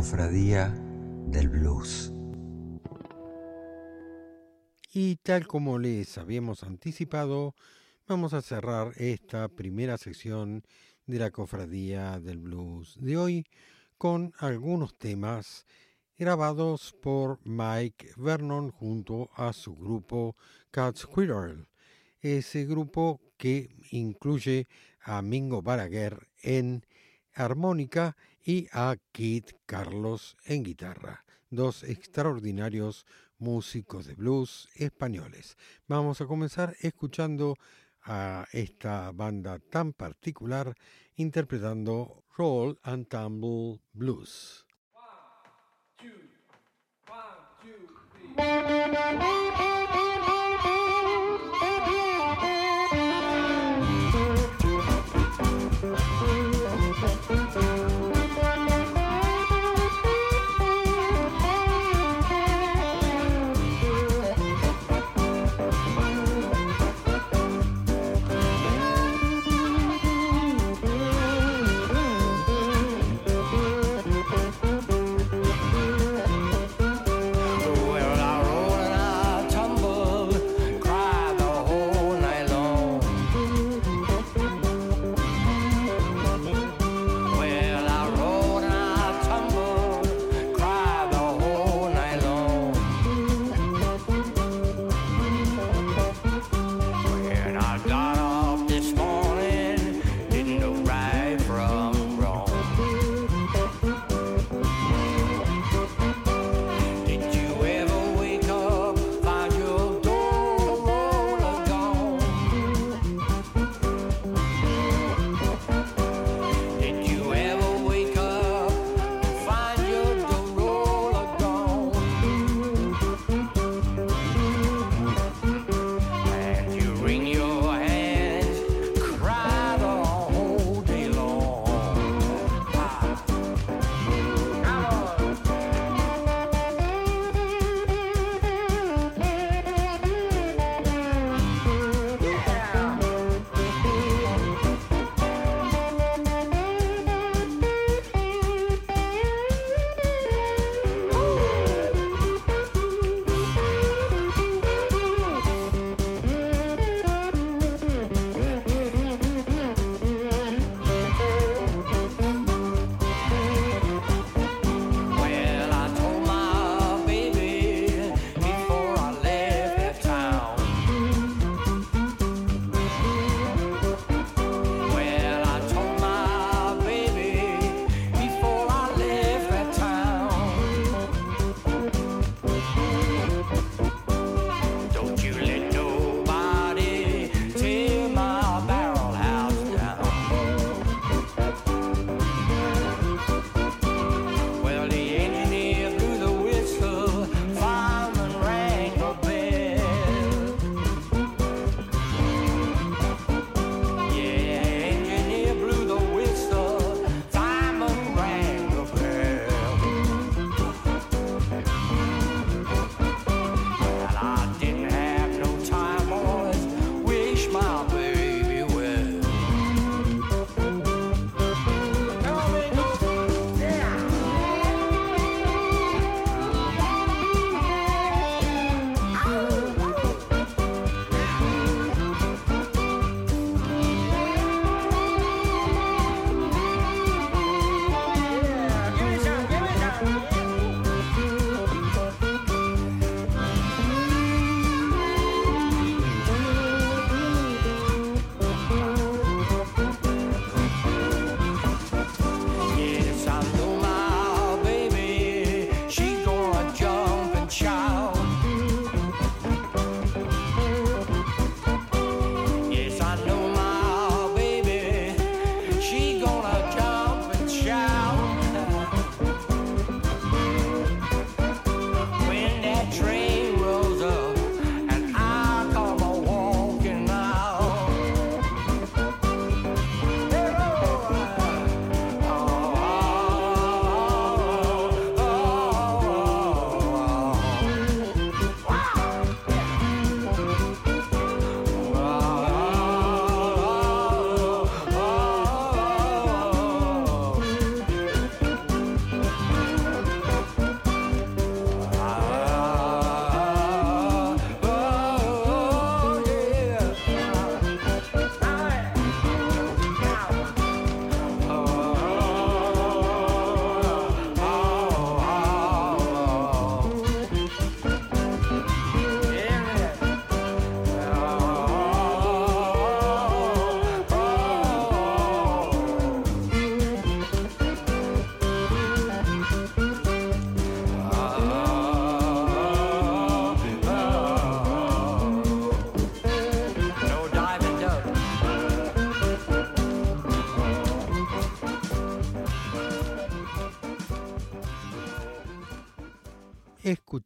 Cofradía del blues. Y tal como les habíamos anticipado, vamos a cerrar esta primera sección de la cofradía del blues de hoy con algunos temas grabados por Mike Vernon junto a su grupo Cat Squirrel, ese grupo que incluye a Mingo Balaguer en armónica y a Kid Carlos en guitarra, dos extraordinarios músicos de blues españoles. Vamos a comenzar escuchando a esta banda tan particular interpretando Roll and Tumble Blues.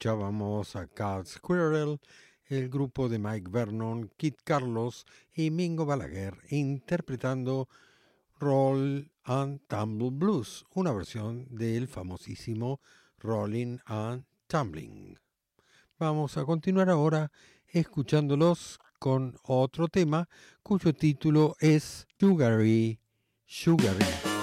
Escuchábamos a Cat Squirrel, el grupo de Mike Vernon, Kit Carlos y Mingo Balaguer interpretando Roll and Tumble Blues, una versión del famosísimo Rolling and Tumbling. Vamos a continuar ahora escuchándolos con otro tema cuyo título es Sugary Sugary.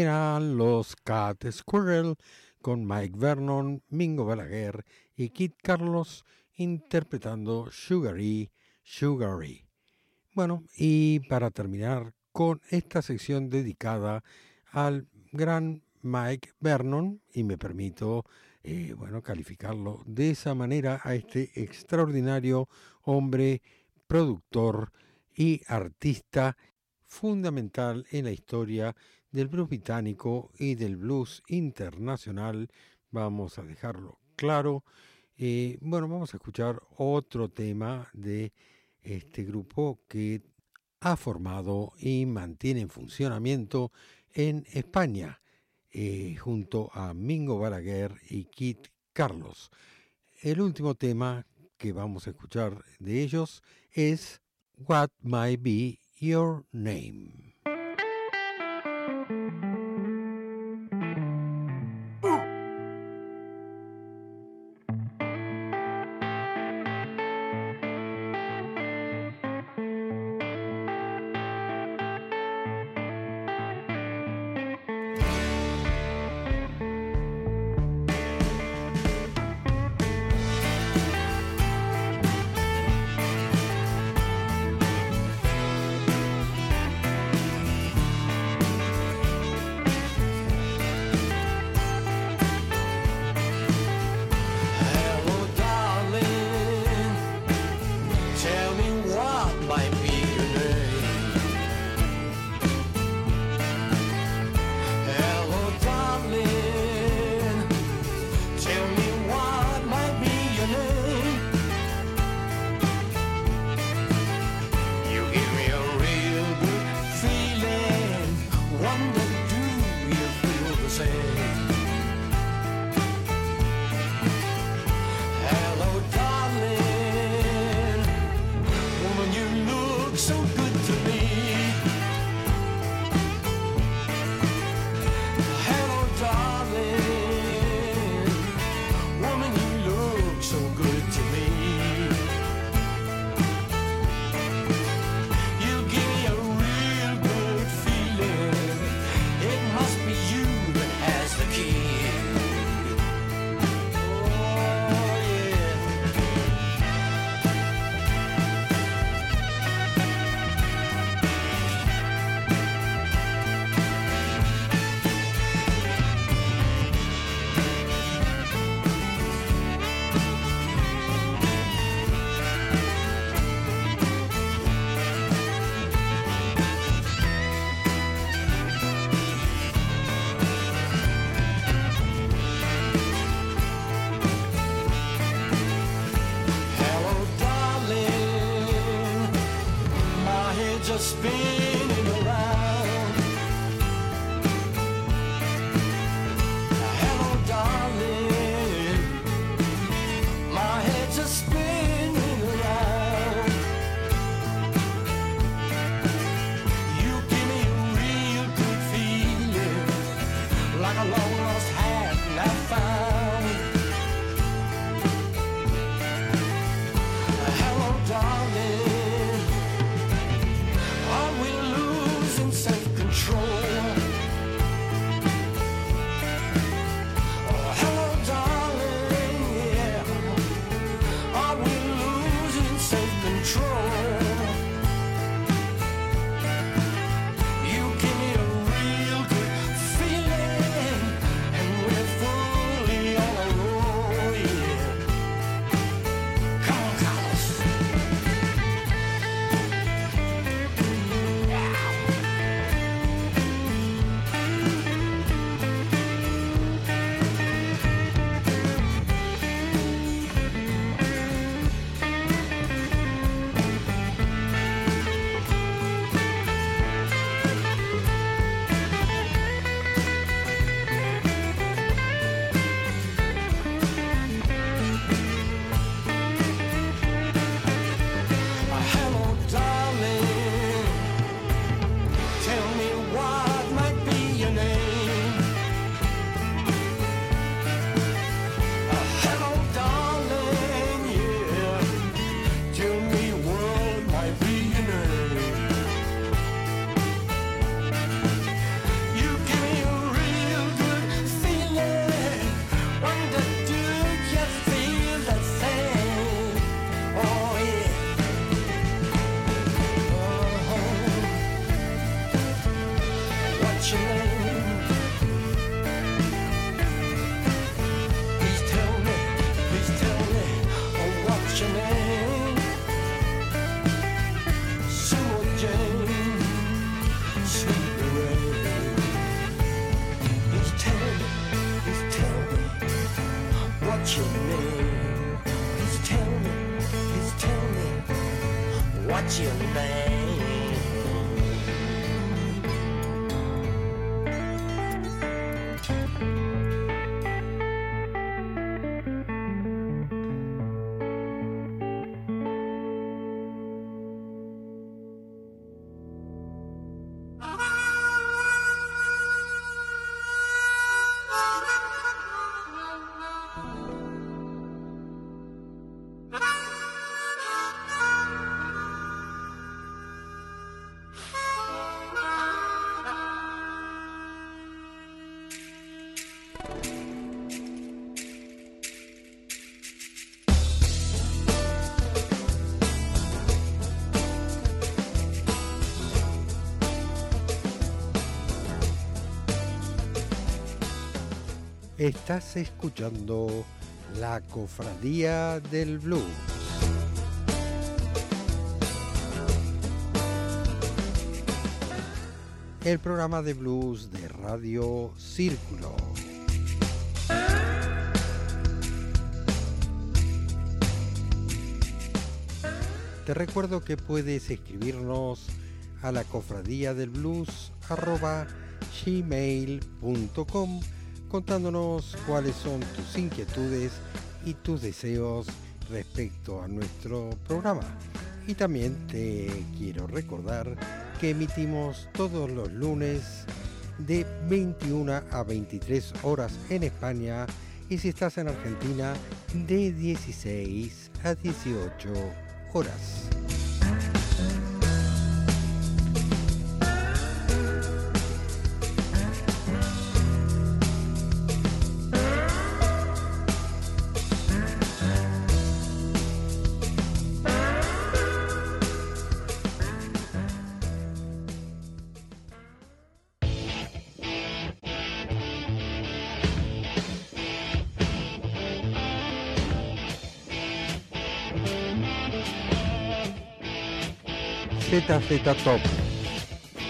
Eran los Cat Squirrel con Mike Vernon, Mingo Balaguer y Kit Carlos interpretando Sugary, Sugary. Bueno, y para terminar con esta sección dedicada al gran Mike Vernon, y me permito eh, bueno, calificarlo de esa manera a este extraordinario hombre, productor y artista fundamental en la historia del blues británico y del blues internacional, vamos a dejarlo claro, Eh, bueno, vamos a escuchar otro tema de este grupo que ha formado y mantiene en funcionamiento en España, eh, junto a Mingo Balaguer y Kit Carlos. El último tema que vamos a escuchar de ellos es What Might Be Your Name. Estás escuchando la Cofradía del Blues. El programa de blues de Radio Círculo. Te recuerdo que puedes escribirnos a la cofradía del blues contándonos cuáles son tus inquietudes y tus deseos respecto a nuestro programa. Y también te quiero recordar que emitimos todos los lunes de 21 a 23 horas en España y si estás en Argentina de 16 a 18 horas. ZZ Top.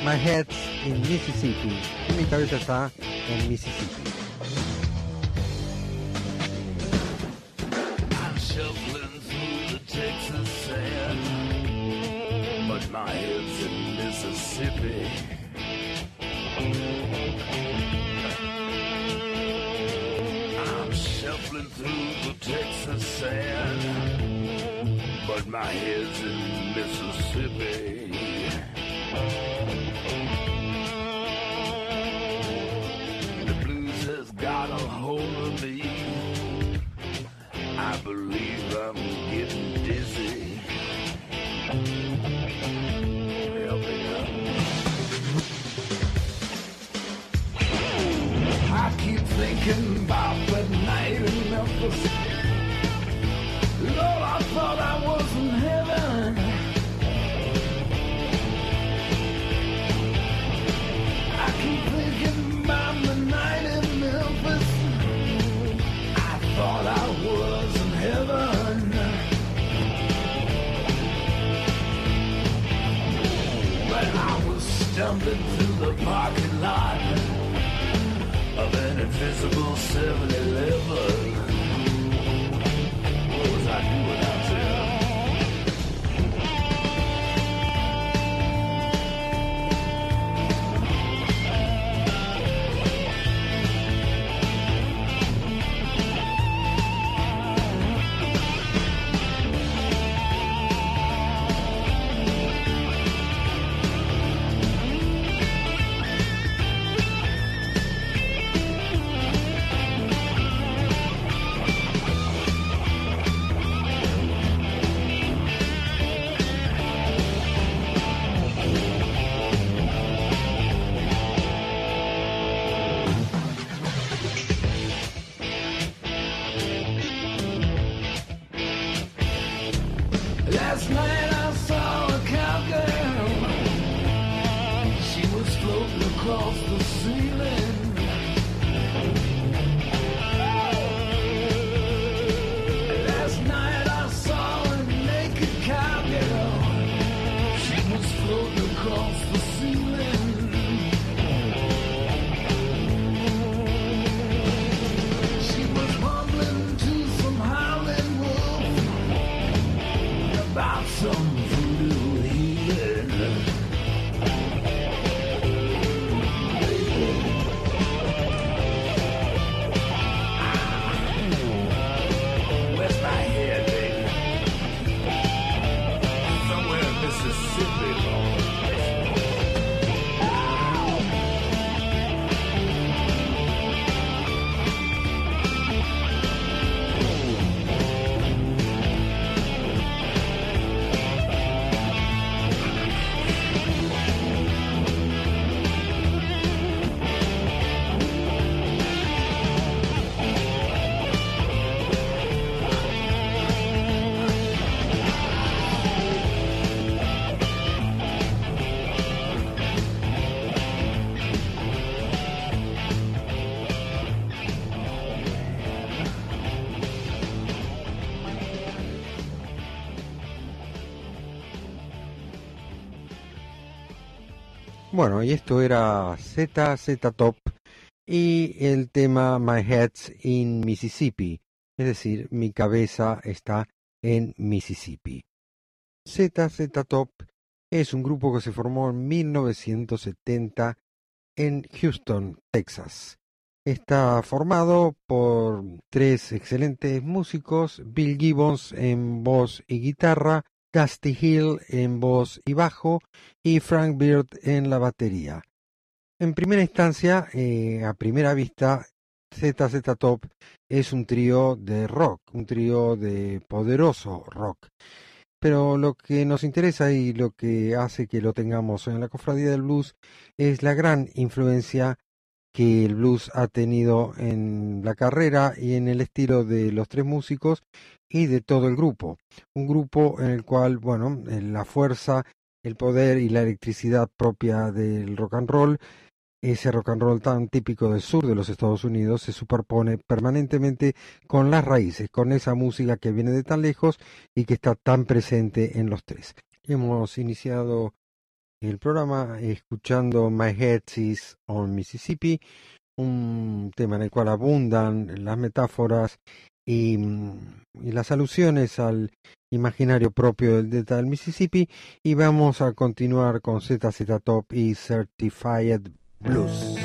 My head's in Mississippi. Mi cabeza está Mississippi. I'm shuffling through the Texas sand, but my head's in Mississippi. I'm shuffling through the Texas sand, but my head's in Mississippi. Bueno, y esto era ZZ Top y el tema My Head's in Mississippi, es decir, mi cabeza está en Mississippi. ZZ Top es un grupo que se formó en 1970 en Houston, Texas. Está formado por tres excelentes músicos, Bill Gibbons en voz y guitarra, Dusty Hill en voz y bajo y Frank Beard en la batería. En primera instancia, eh, a primera vista, ZZ Top es un trío de rock, un trío de poderoso rock. Pero lo que nos interesa y lo que hace que lo tengamos en la cofradía del blues es la gran influencia que el blues ha tenido en la carrera y en el estilo de los tres músicos y de todo el grupo. Un grupo en el cual, bueno, la fuerza, el poder y la electricidad propia del rock and roll ese rock and roll tan típico del sur de los Estados Unidos se superpone permanentemente con las raíces, con esa música que viene de tan lejos y que está tan presente en los tres. Hemos iniciado el programa escuchando My Head is on Mississippi, un tema en el cual abundan las metáforas y, y las alusiones al imaginario propio del Delta del Mississippi y vamos a continuar con ZZ Top y Certified Blues.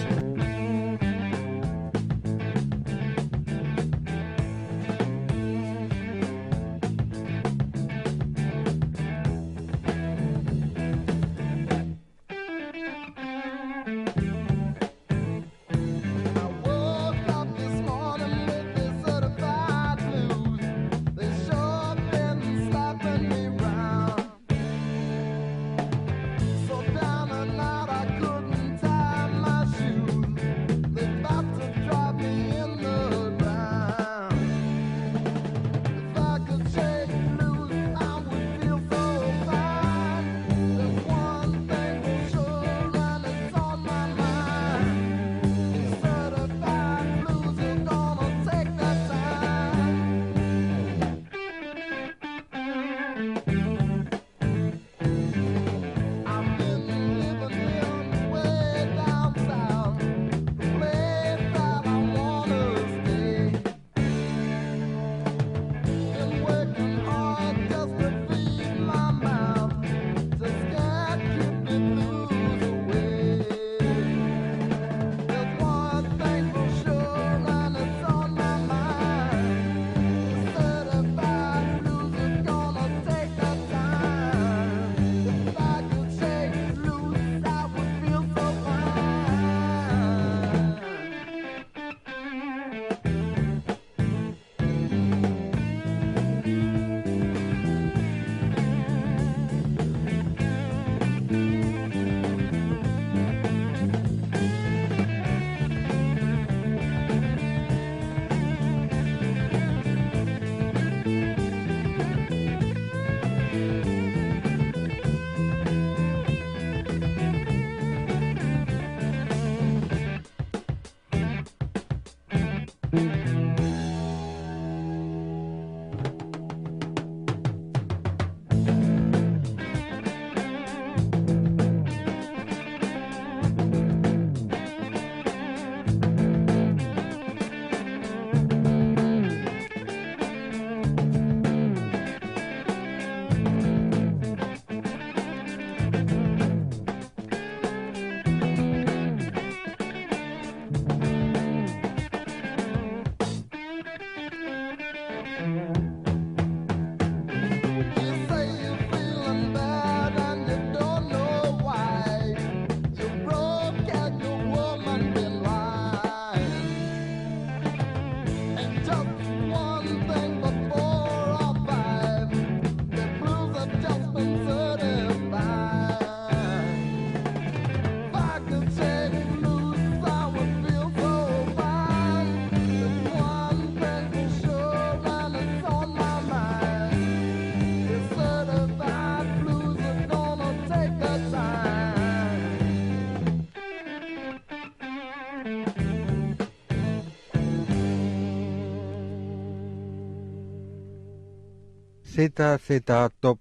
ZZ Top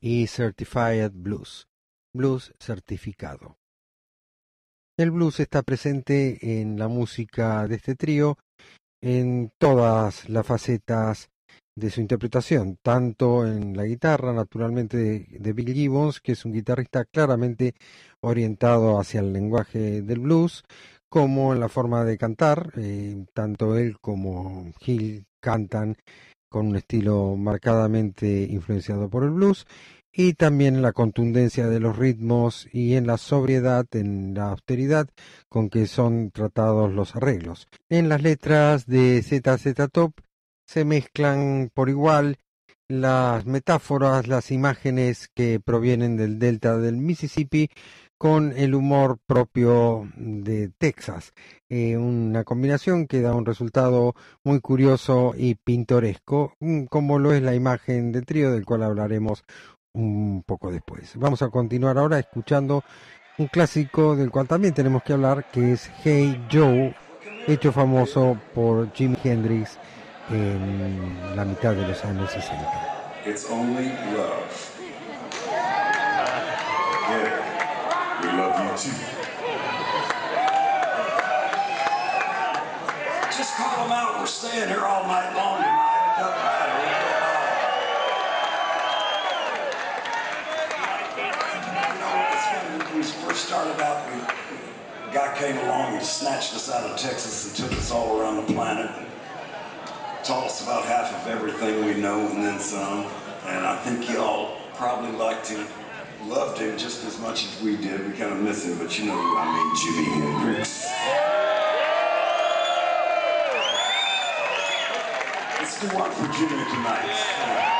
y Certified Blues. Blues certificado. El blues está presente en la música de este trío en todas las facetas de su interpretación, tanto en la guitarra, naturalmente, de, Bill Gibbons, que es un guitarrista claramente orientado hacia el lenguaje del blues, como en la forma de cantar, eh, tanto él como Gil cantan con un estilo marcadamente influenciado por el blues, y también en la contundencia de los ritmos y en la sobriedad, en la austeridad con que son tratados los arreglos. En las letras de ZZ Top se mezclan por igual las metáforas, las imágenes que provienen del delta del Mississippi con el humor propio de Texas. Eh, una combinación que da un resultado muy curioso y pintoresco, mm, como lo es la imagen del trío del cual hablaremos un poco después. Vamos a continuar ahora escuchando un clásico del cual también tenemos que hablar, que es Hey Joe, hecho famoso por Jimi Hendrix en la mitad de los años 60. It's only love. We love you too. Just call them out. We're staying here all night long tonight. It doesn't matter. We go You know, it's when we first started out, we, a guy came along and snatched us out of Texas and took us all around the planet. Taught us about half of everything we know and then some. And I think y'all probably liked him, loved him just as much as we did. We kind of miss him, but you know who I mean, Jimi Hendrix. who won tonight. Yeah.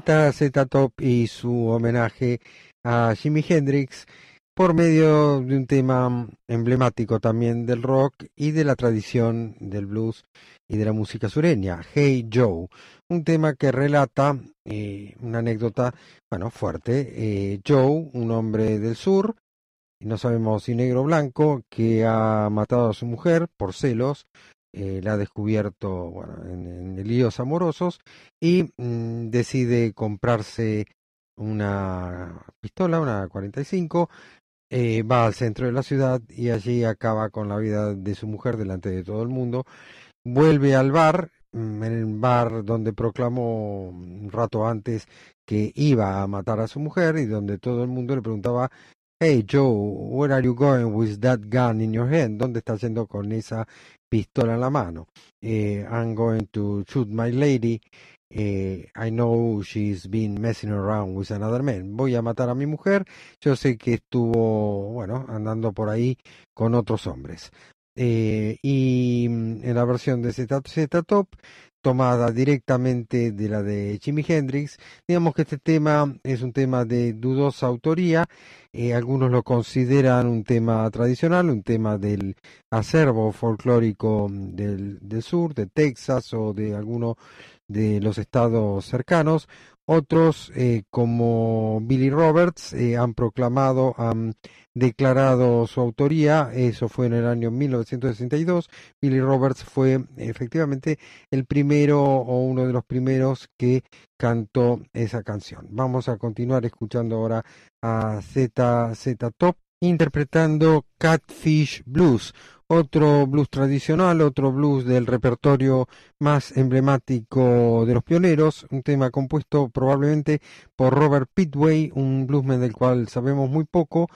ZZ Top y su homenaje a Jimi Hendrix por medio de un tema emblemático también del rock y de la tradición del blues y de la música sureña, Hey Joe, un tema que relata eh, una anécdota, bueno, fuerte. Eh, Joe, un hombre del sur, no sabemos si negro o blanco, que ha matado a su mujer por celos, eh, la ha descubierto bueno, en, en líos amorosos y mm, decide comprarse una pistola, una 45, eh, va al centro de la ciudad y allí acaba con la vida de su mujer delante de todo el mundo. Vuelve al bar, mm, en el bar donde proclamó un rato antes que iba a matar a su mujer y donde todo el mundo le preguntaba, Hey Joe, where are you going with that gun in your hand? ¿Dónde estás yendo con esa pistola en la mano? Eh, I'm going to shoot my lady. Eh, I know she's been messing around with another man. Voy a matar a mi mujer. Yo sé que estuvo, bueno, andando por ahí con otros hombres. Eh, y mm, en la versión de Z, Z Top, tomada directamente de la de Jimi Hendrix, digamos que este tema es un tema de dudosa autoría. Eh, algunos lo consideran un tema tradicional, un tema del acervo folclórico del, del sur, de Texas o de alguno de los estados cercanos. Otros, eh, como Billy Roberts, eh, han proclamado, han declarado su autoría. Eso fue en el año 1962. Billy Roberts fue efectivamente el primero o uno de los primeros que cantó esa canción. Vamos a continuar escuchando ahora a ZZ Top interpretando Catfish Blues, otro blues tradicional, otro blues del repertorio más emblemático de los pioneros, un tema compuesto probablemente por Robert Pitway, un bluesman del cual sabemos muy poco,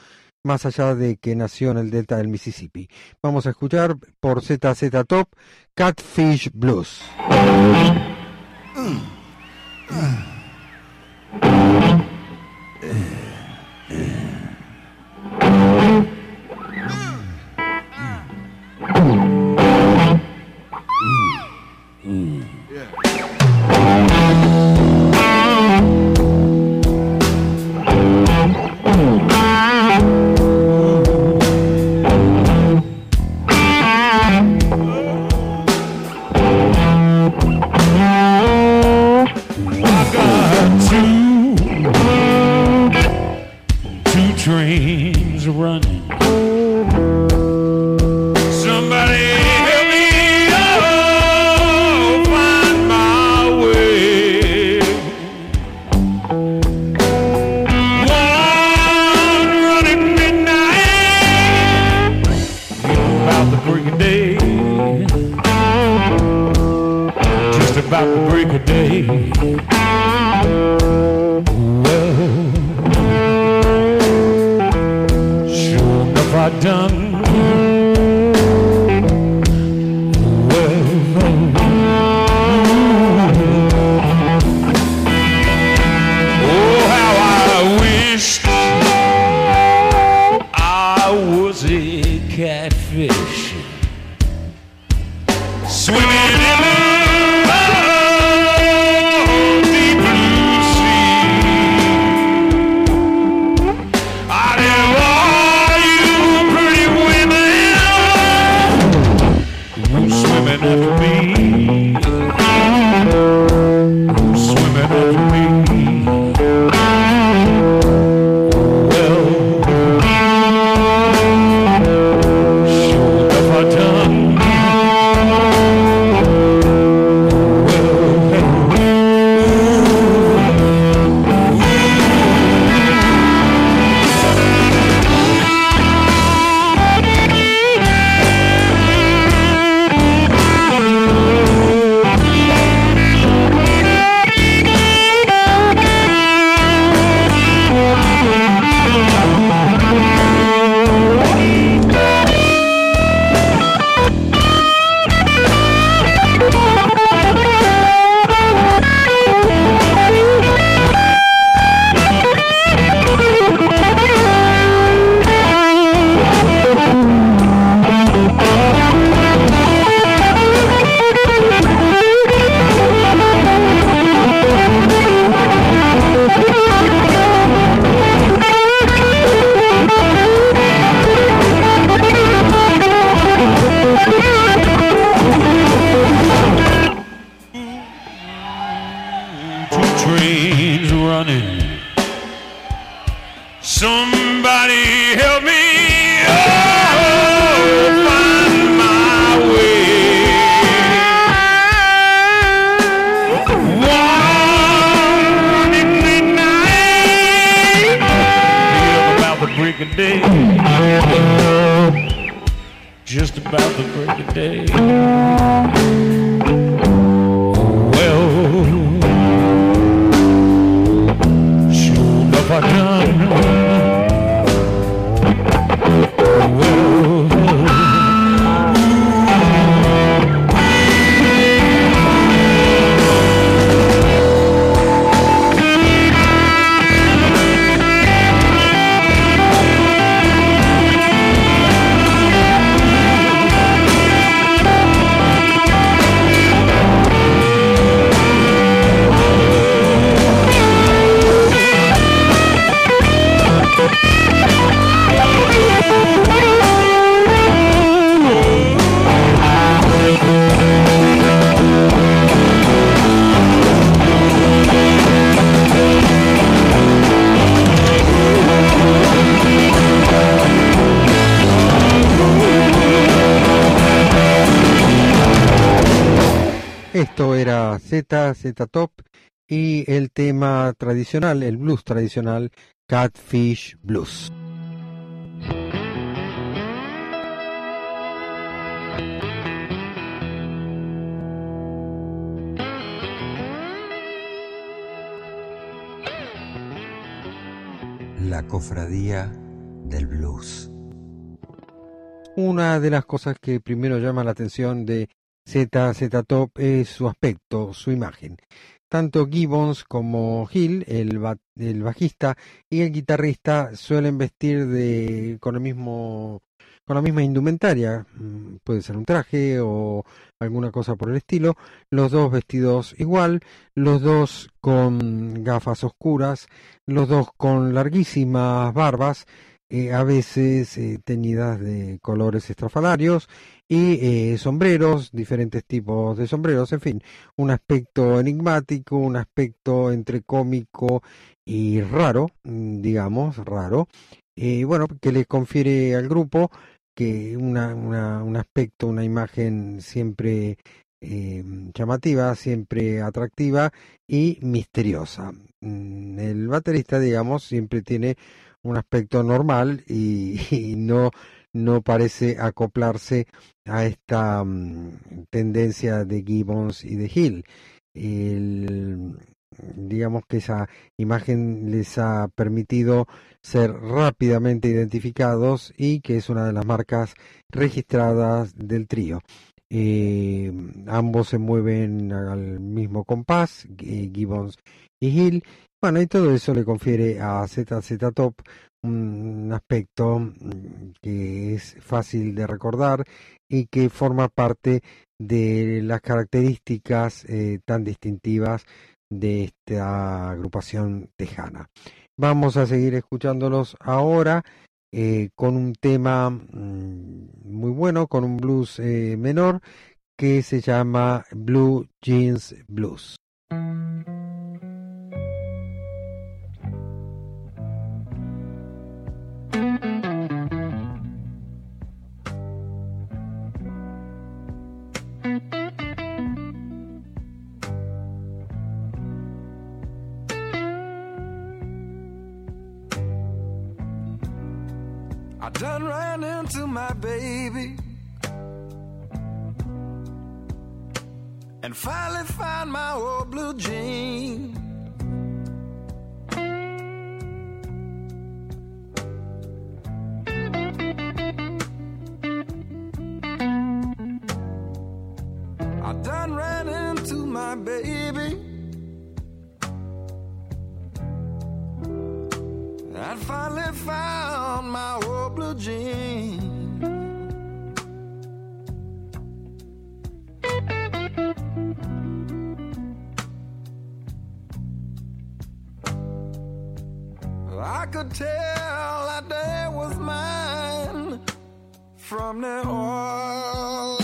más allá de que nació en el delta del Mississippi. Vamos a escuchar por ZZ Top Catfish Blues. Música Z, Top y el tema tradicional, el blues tradicional, Catfish Blues. La cofradía del blues. Una de las cosas que primero llama la atención de Z, Top es su aspecto, su imagen. Tanto Gibbons como Hill, el, ba- el bajista y el guitarrista, suelen vestir de, con, mismo, con la misma indumentaria. Mm, Puede ser un traje o alguna cosa por el estilo. Los dos vestidos igual, los dos con gafas oscuras, los dos con larguísimas barbas, eh, a veces eh, teñidas de colores estrafalarios y eh, sombreros, diferentes tipos de sombreros, en fin, un aspecto enigmático, un aspecto entre cómico y raro, mm, digamos, raro, eh, bueno, que le confiere al grupo que una, un aspecto, una imagen siempre llamativa, siempre atractiva y misteriosa. Mm, El baterista, digamos, siempre tiene un aspecto normal y, no, no parece acoplarse a esta mm, tendencia de Gibbons y de Hill. El- digamos que esa imagen les ha permitido ser rápidamente identificados y que es una de las marcas registradas del trío. Eh, ambos se mueven al mismo compás, eh, Gibbons y Hill. Bueno, y todo eso le confiere a ZZ Top un aspecto mm, que es fácil de recordar y que forma parte de las características eh, tan distintivas de esta agrupación tejana. Vamos a seguir escuchándolos ahora eh, con un tema mm, muy bueno, con un blues eh, menor que se llama Blue Jeans Blues. Ran into my baby and finally found my old blue jean. I done ran into my baby. I finally found jean. I could tell that day was mine from the oil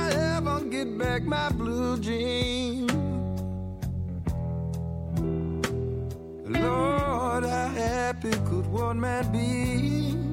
I ever get back my blue jeans, Lord, how happy could one man be?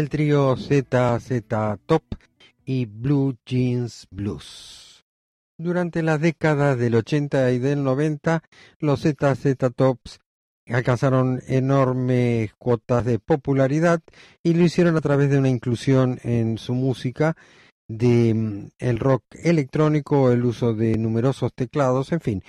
El trío ZZ Top y Blue Jeans Blues. Durante la década del 80 y del 90, los ZZ Tops alcanzaron enormes cuotas de popularidad y lo hicieron a través de una inclusión en su música de mm, el rock electrónico, el uso de numerosos teclados, en fin,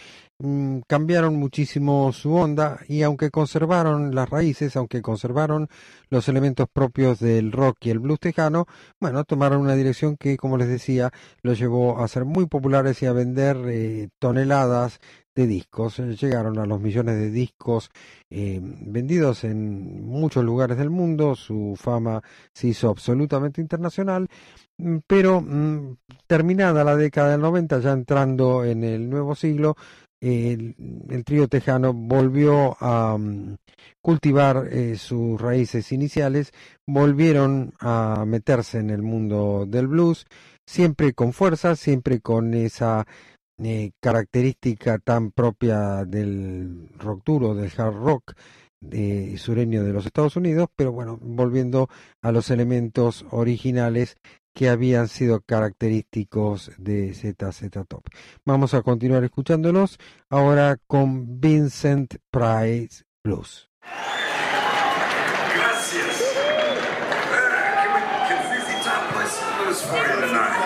cambiaron muchísimo su onda y aunque conservaron las raíces, aunque conservaron los elementos propios del rock y el blues tejano, bueno, tomaron una dirección que, como les decía, los llevó a ser muy populares y a vender eh, toneladas de discos. Eh, Llegaron a los millones de discos eh, vendidos en muchos lugares del mundo. Su fama se hizo absolutamente internacional. Mm, Pero mm, terminada la década del 90, ya entrando en el nuevo siglo, el, trío tejano volvió a mm, cultivar eh, sus raíces iniciales, volvieron a meterse en el mundo del blues, siempre con fuerza, siempre con esa eh, característica tan propia del rock duro, del hard rock eh, sureño de los Estados Unidos, pero bueno, volviendo a los elementos originales que habían sido característicos de ZZ Top. Vamos a continuar escuchándolos ahora con Vincent Price Blues. Gracias. Tonight?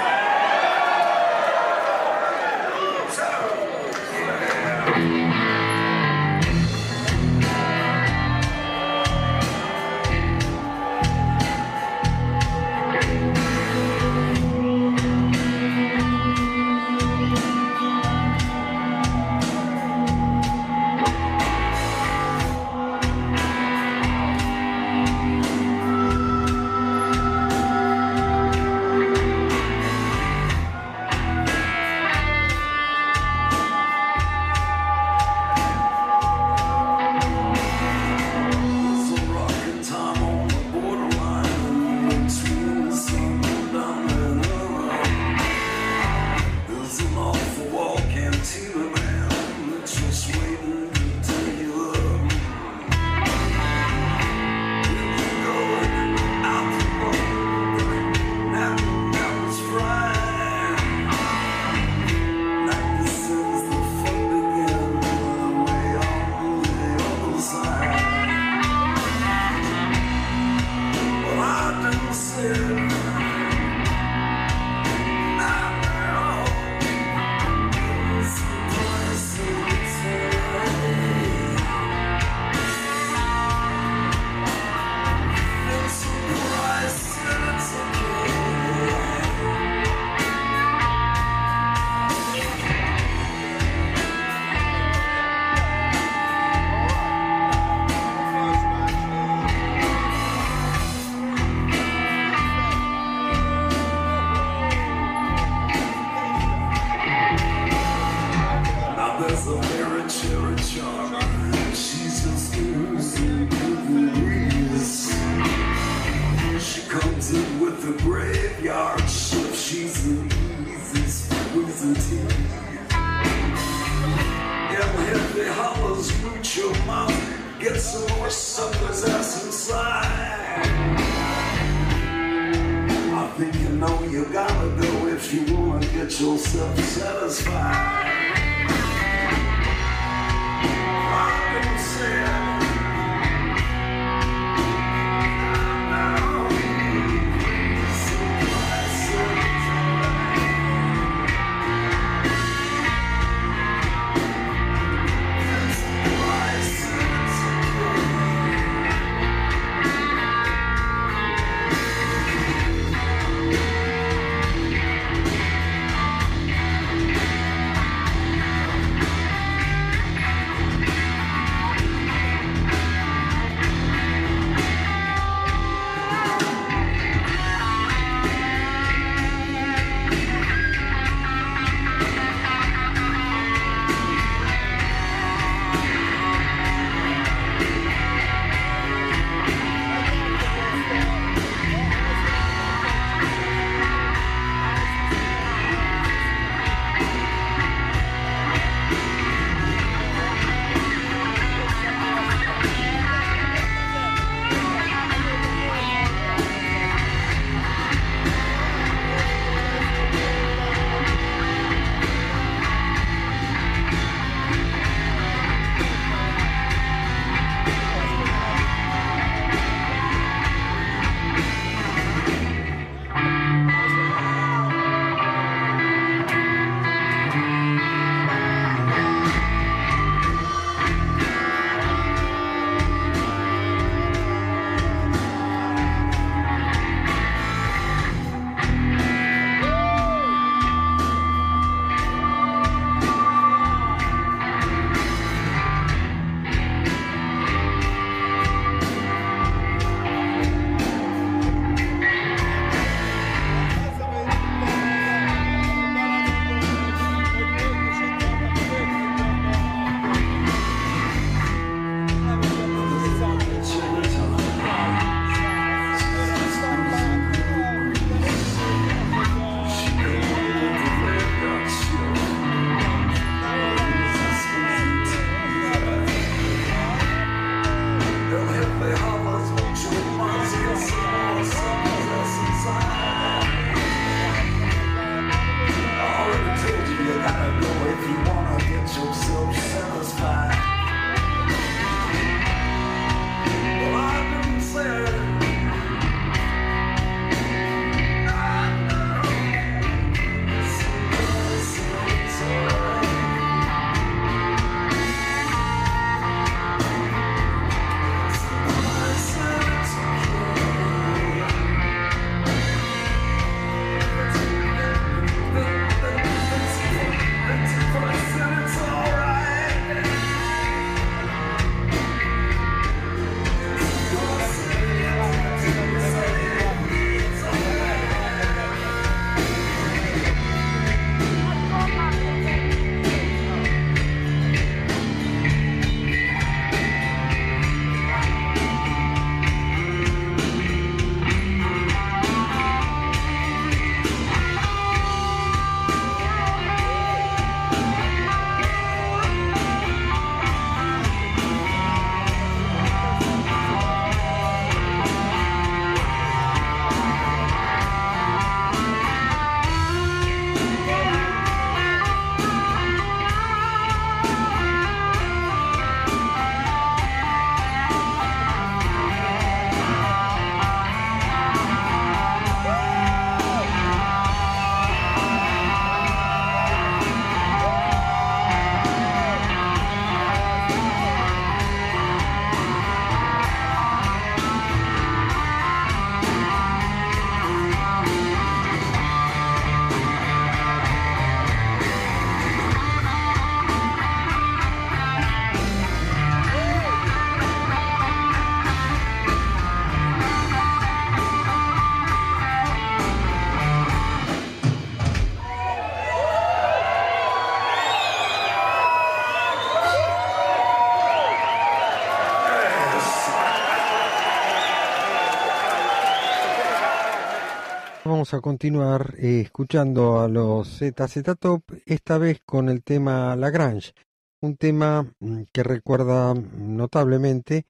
A continuar eh, escuchando a los ZZ Top, esta vez con el tema Lagrange, un tema mm, que recuerda notablemente,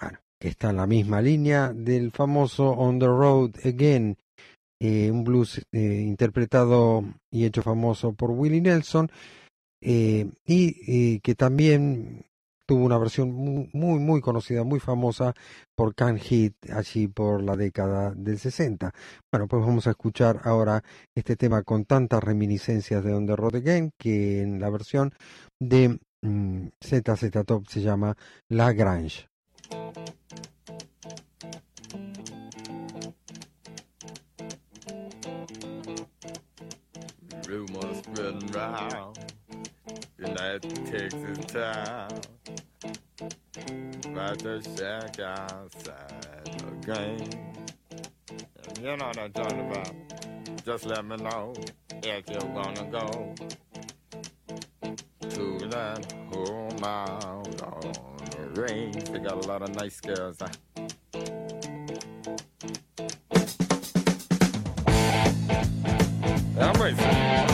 bueno, que está en la misma línea del famoso On the Road Again, eh, un blues eh, interpretado y hecho famoso por Willie Nelson, y que también tuvo una versión mu- muy, muy conocida, muy famosa por Can Hit allí por la década del 60. Bueno, pues vamos a escuchar ahora este tema con tantas reminiscencias de On the Road Again que en la versión de mm, ZZ Top se llama La Grange. About the shack outside. And you know what I'm talking about. Just let me know if you're gonna go to that home out on the range. They got a lot of nice girls. Huh? I'm racing.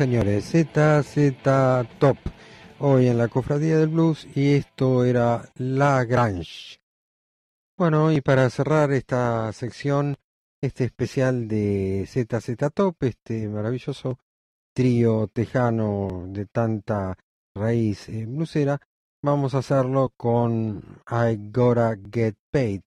Señores, ZZ Top, hoy en la Cofradía del Blues y esto era La Grange. Bueno, y para cerrar esta sección, este especial de ZZ Top, este maravilloso trío tejano de tanta raíz eh, bluesera, vamos a hacerlo con I Gotta Get Paid.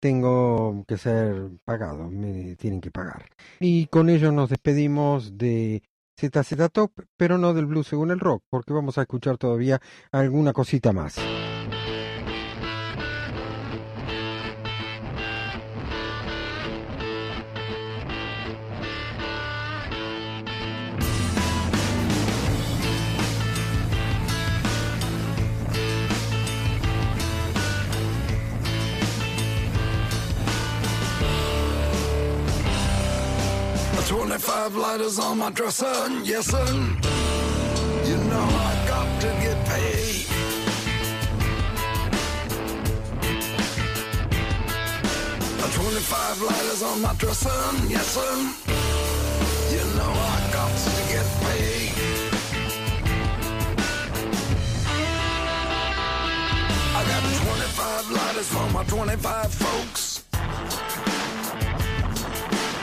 Tengo que ser pagado, me tienen que pagar. Y con ello nos despedimos de ZZ Top, pero no del blues según el rock, porque vamos a escuchar todavía alguna cosita más. 25 lighters on my dresser, yes sir. You know I got to get paid. Uh, 25 lighters on my dresser, yes sir. You know I got to get paid. I got 25 lighters for my 25 folks.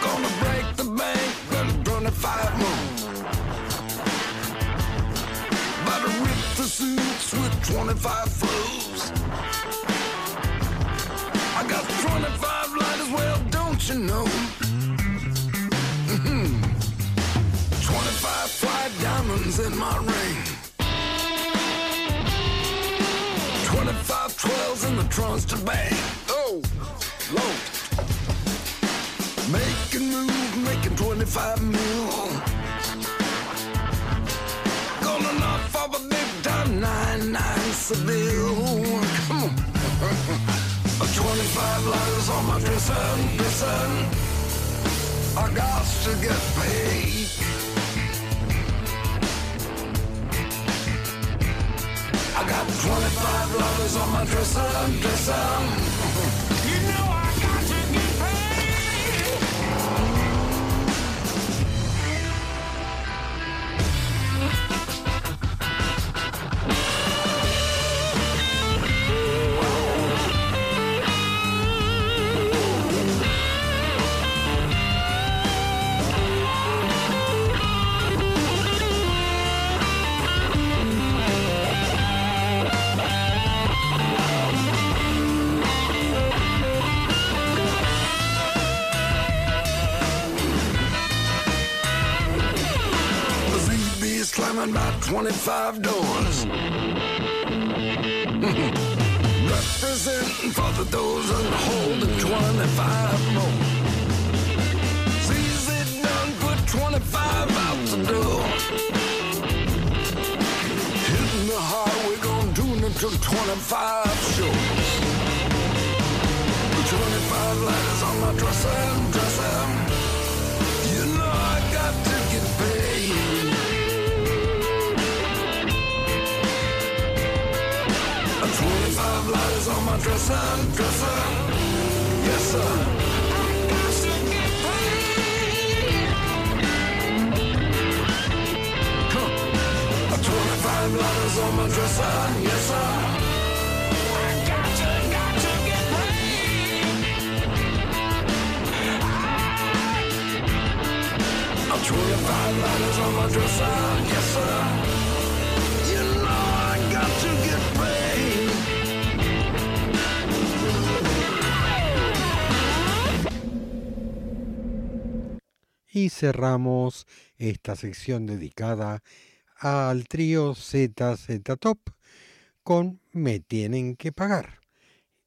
Gonna break the bank, got 25 more. About to rip the suits with 25 flows. I got 25 lighters, well, don't you know? Mm-hmm. 25 fly diamonds in my ring. 25 12s in the trunks to bang. Oh, low. Making moves, 25 mil. Gonna knock off a big time 9-9 Seville. Come on. 25 lighters on my dresser, dresser. I got to get paid. I got 25 lighters on my dresser, dresser. About 25 doors. Representing for the those and holding 25 more. Sees it done, put 25 out the door. Hitting the highway, gonna tune it to 25 shows. 25 lighters on my dresser, dresser. 25 lighters on my dresser, dresser. Yes, sir. I got to get paid. A 25 lighters on my dresser, yes, sir. I got to, got to get paid. A 25 lighters on my dresser, yes, sir. Y cerramos esta sección dedicada al trío ZZ Top con Me tienen que pagar.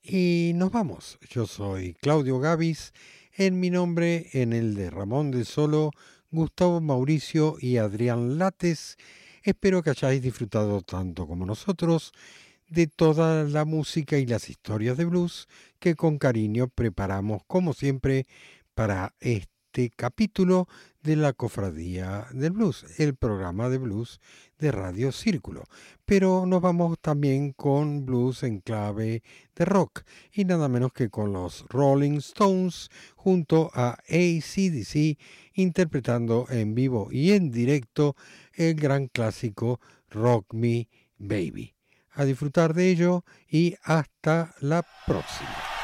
Y nos vamos. Yo soy Claudio Gavis, en mi nombre, en el de Ramón de Solo, Gustavo Mauricio y Adrián Lates. Espero que hayáis disfrutado tanto como nosotros de toda la música y las historias de blues que con cariño preparamos como siempre para este capítulo de la Cofradía del Blues, el programa de blues de Radio Círculo. Pero nos vamos también con blues en clave de rock y nada menos que con los Rolling Stones junto a ACDC interpretando en vivo y en directo el gran clásico Rock Me Baby. A disfrutar de ello y hasta la próxima.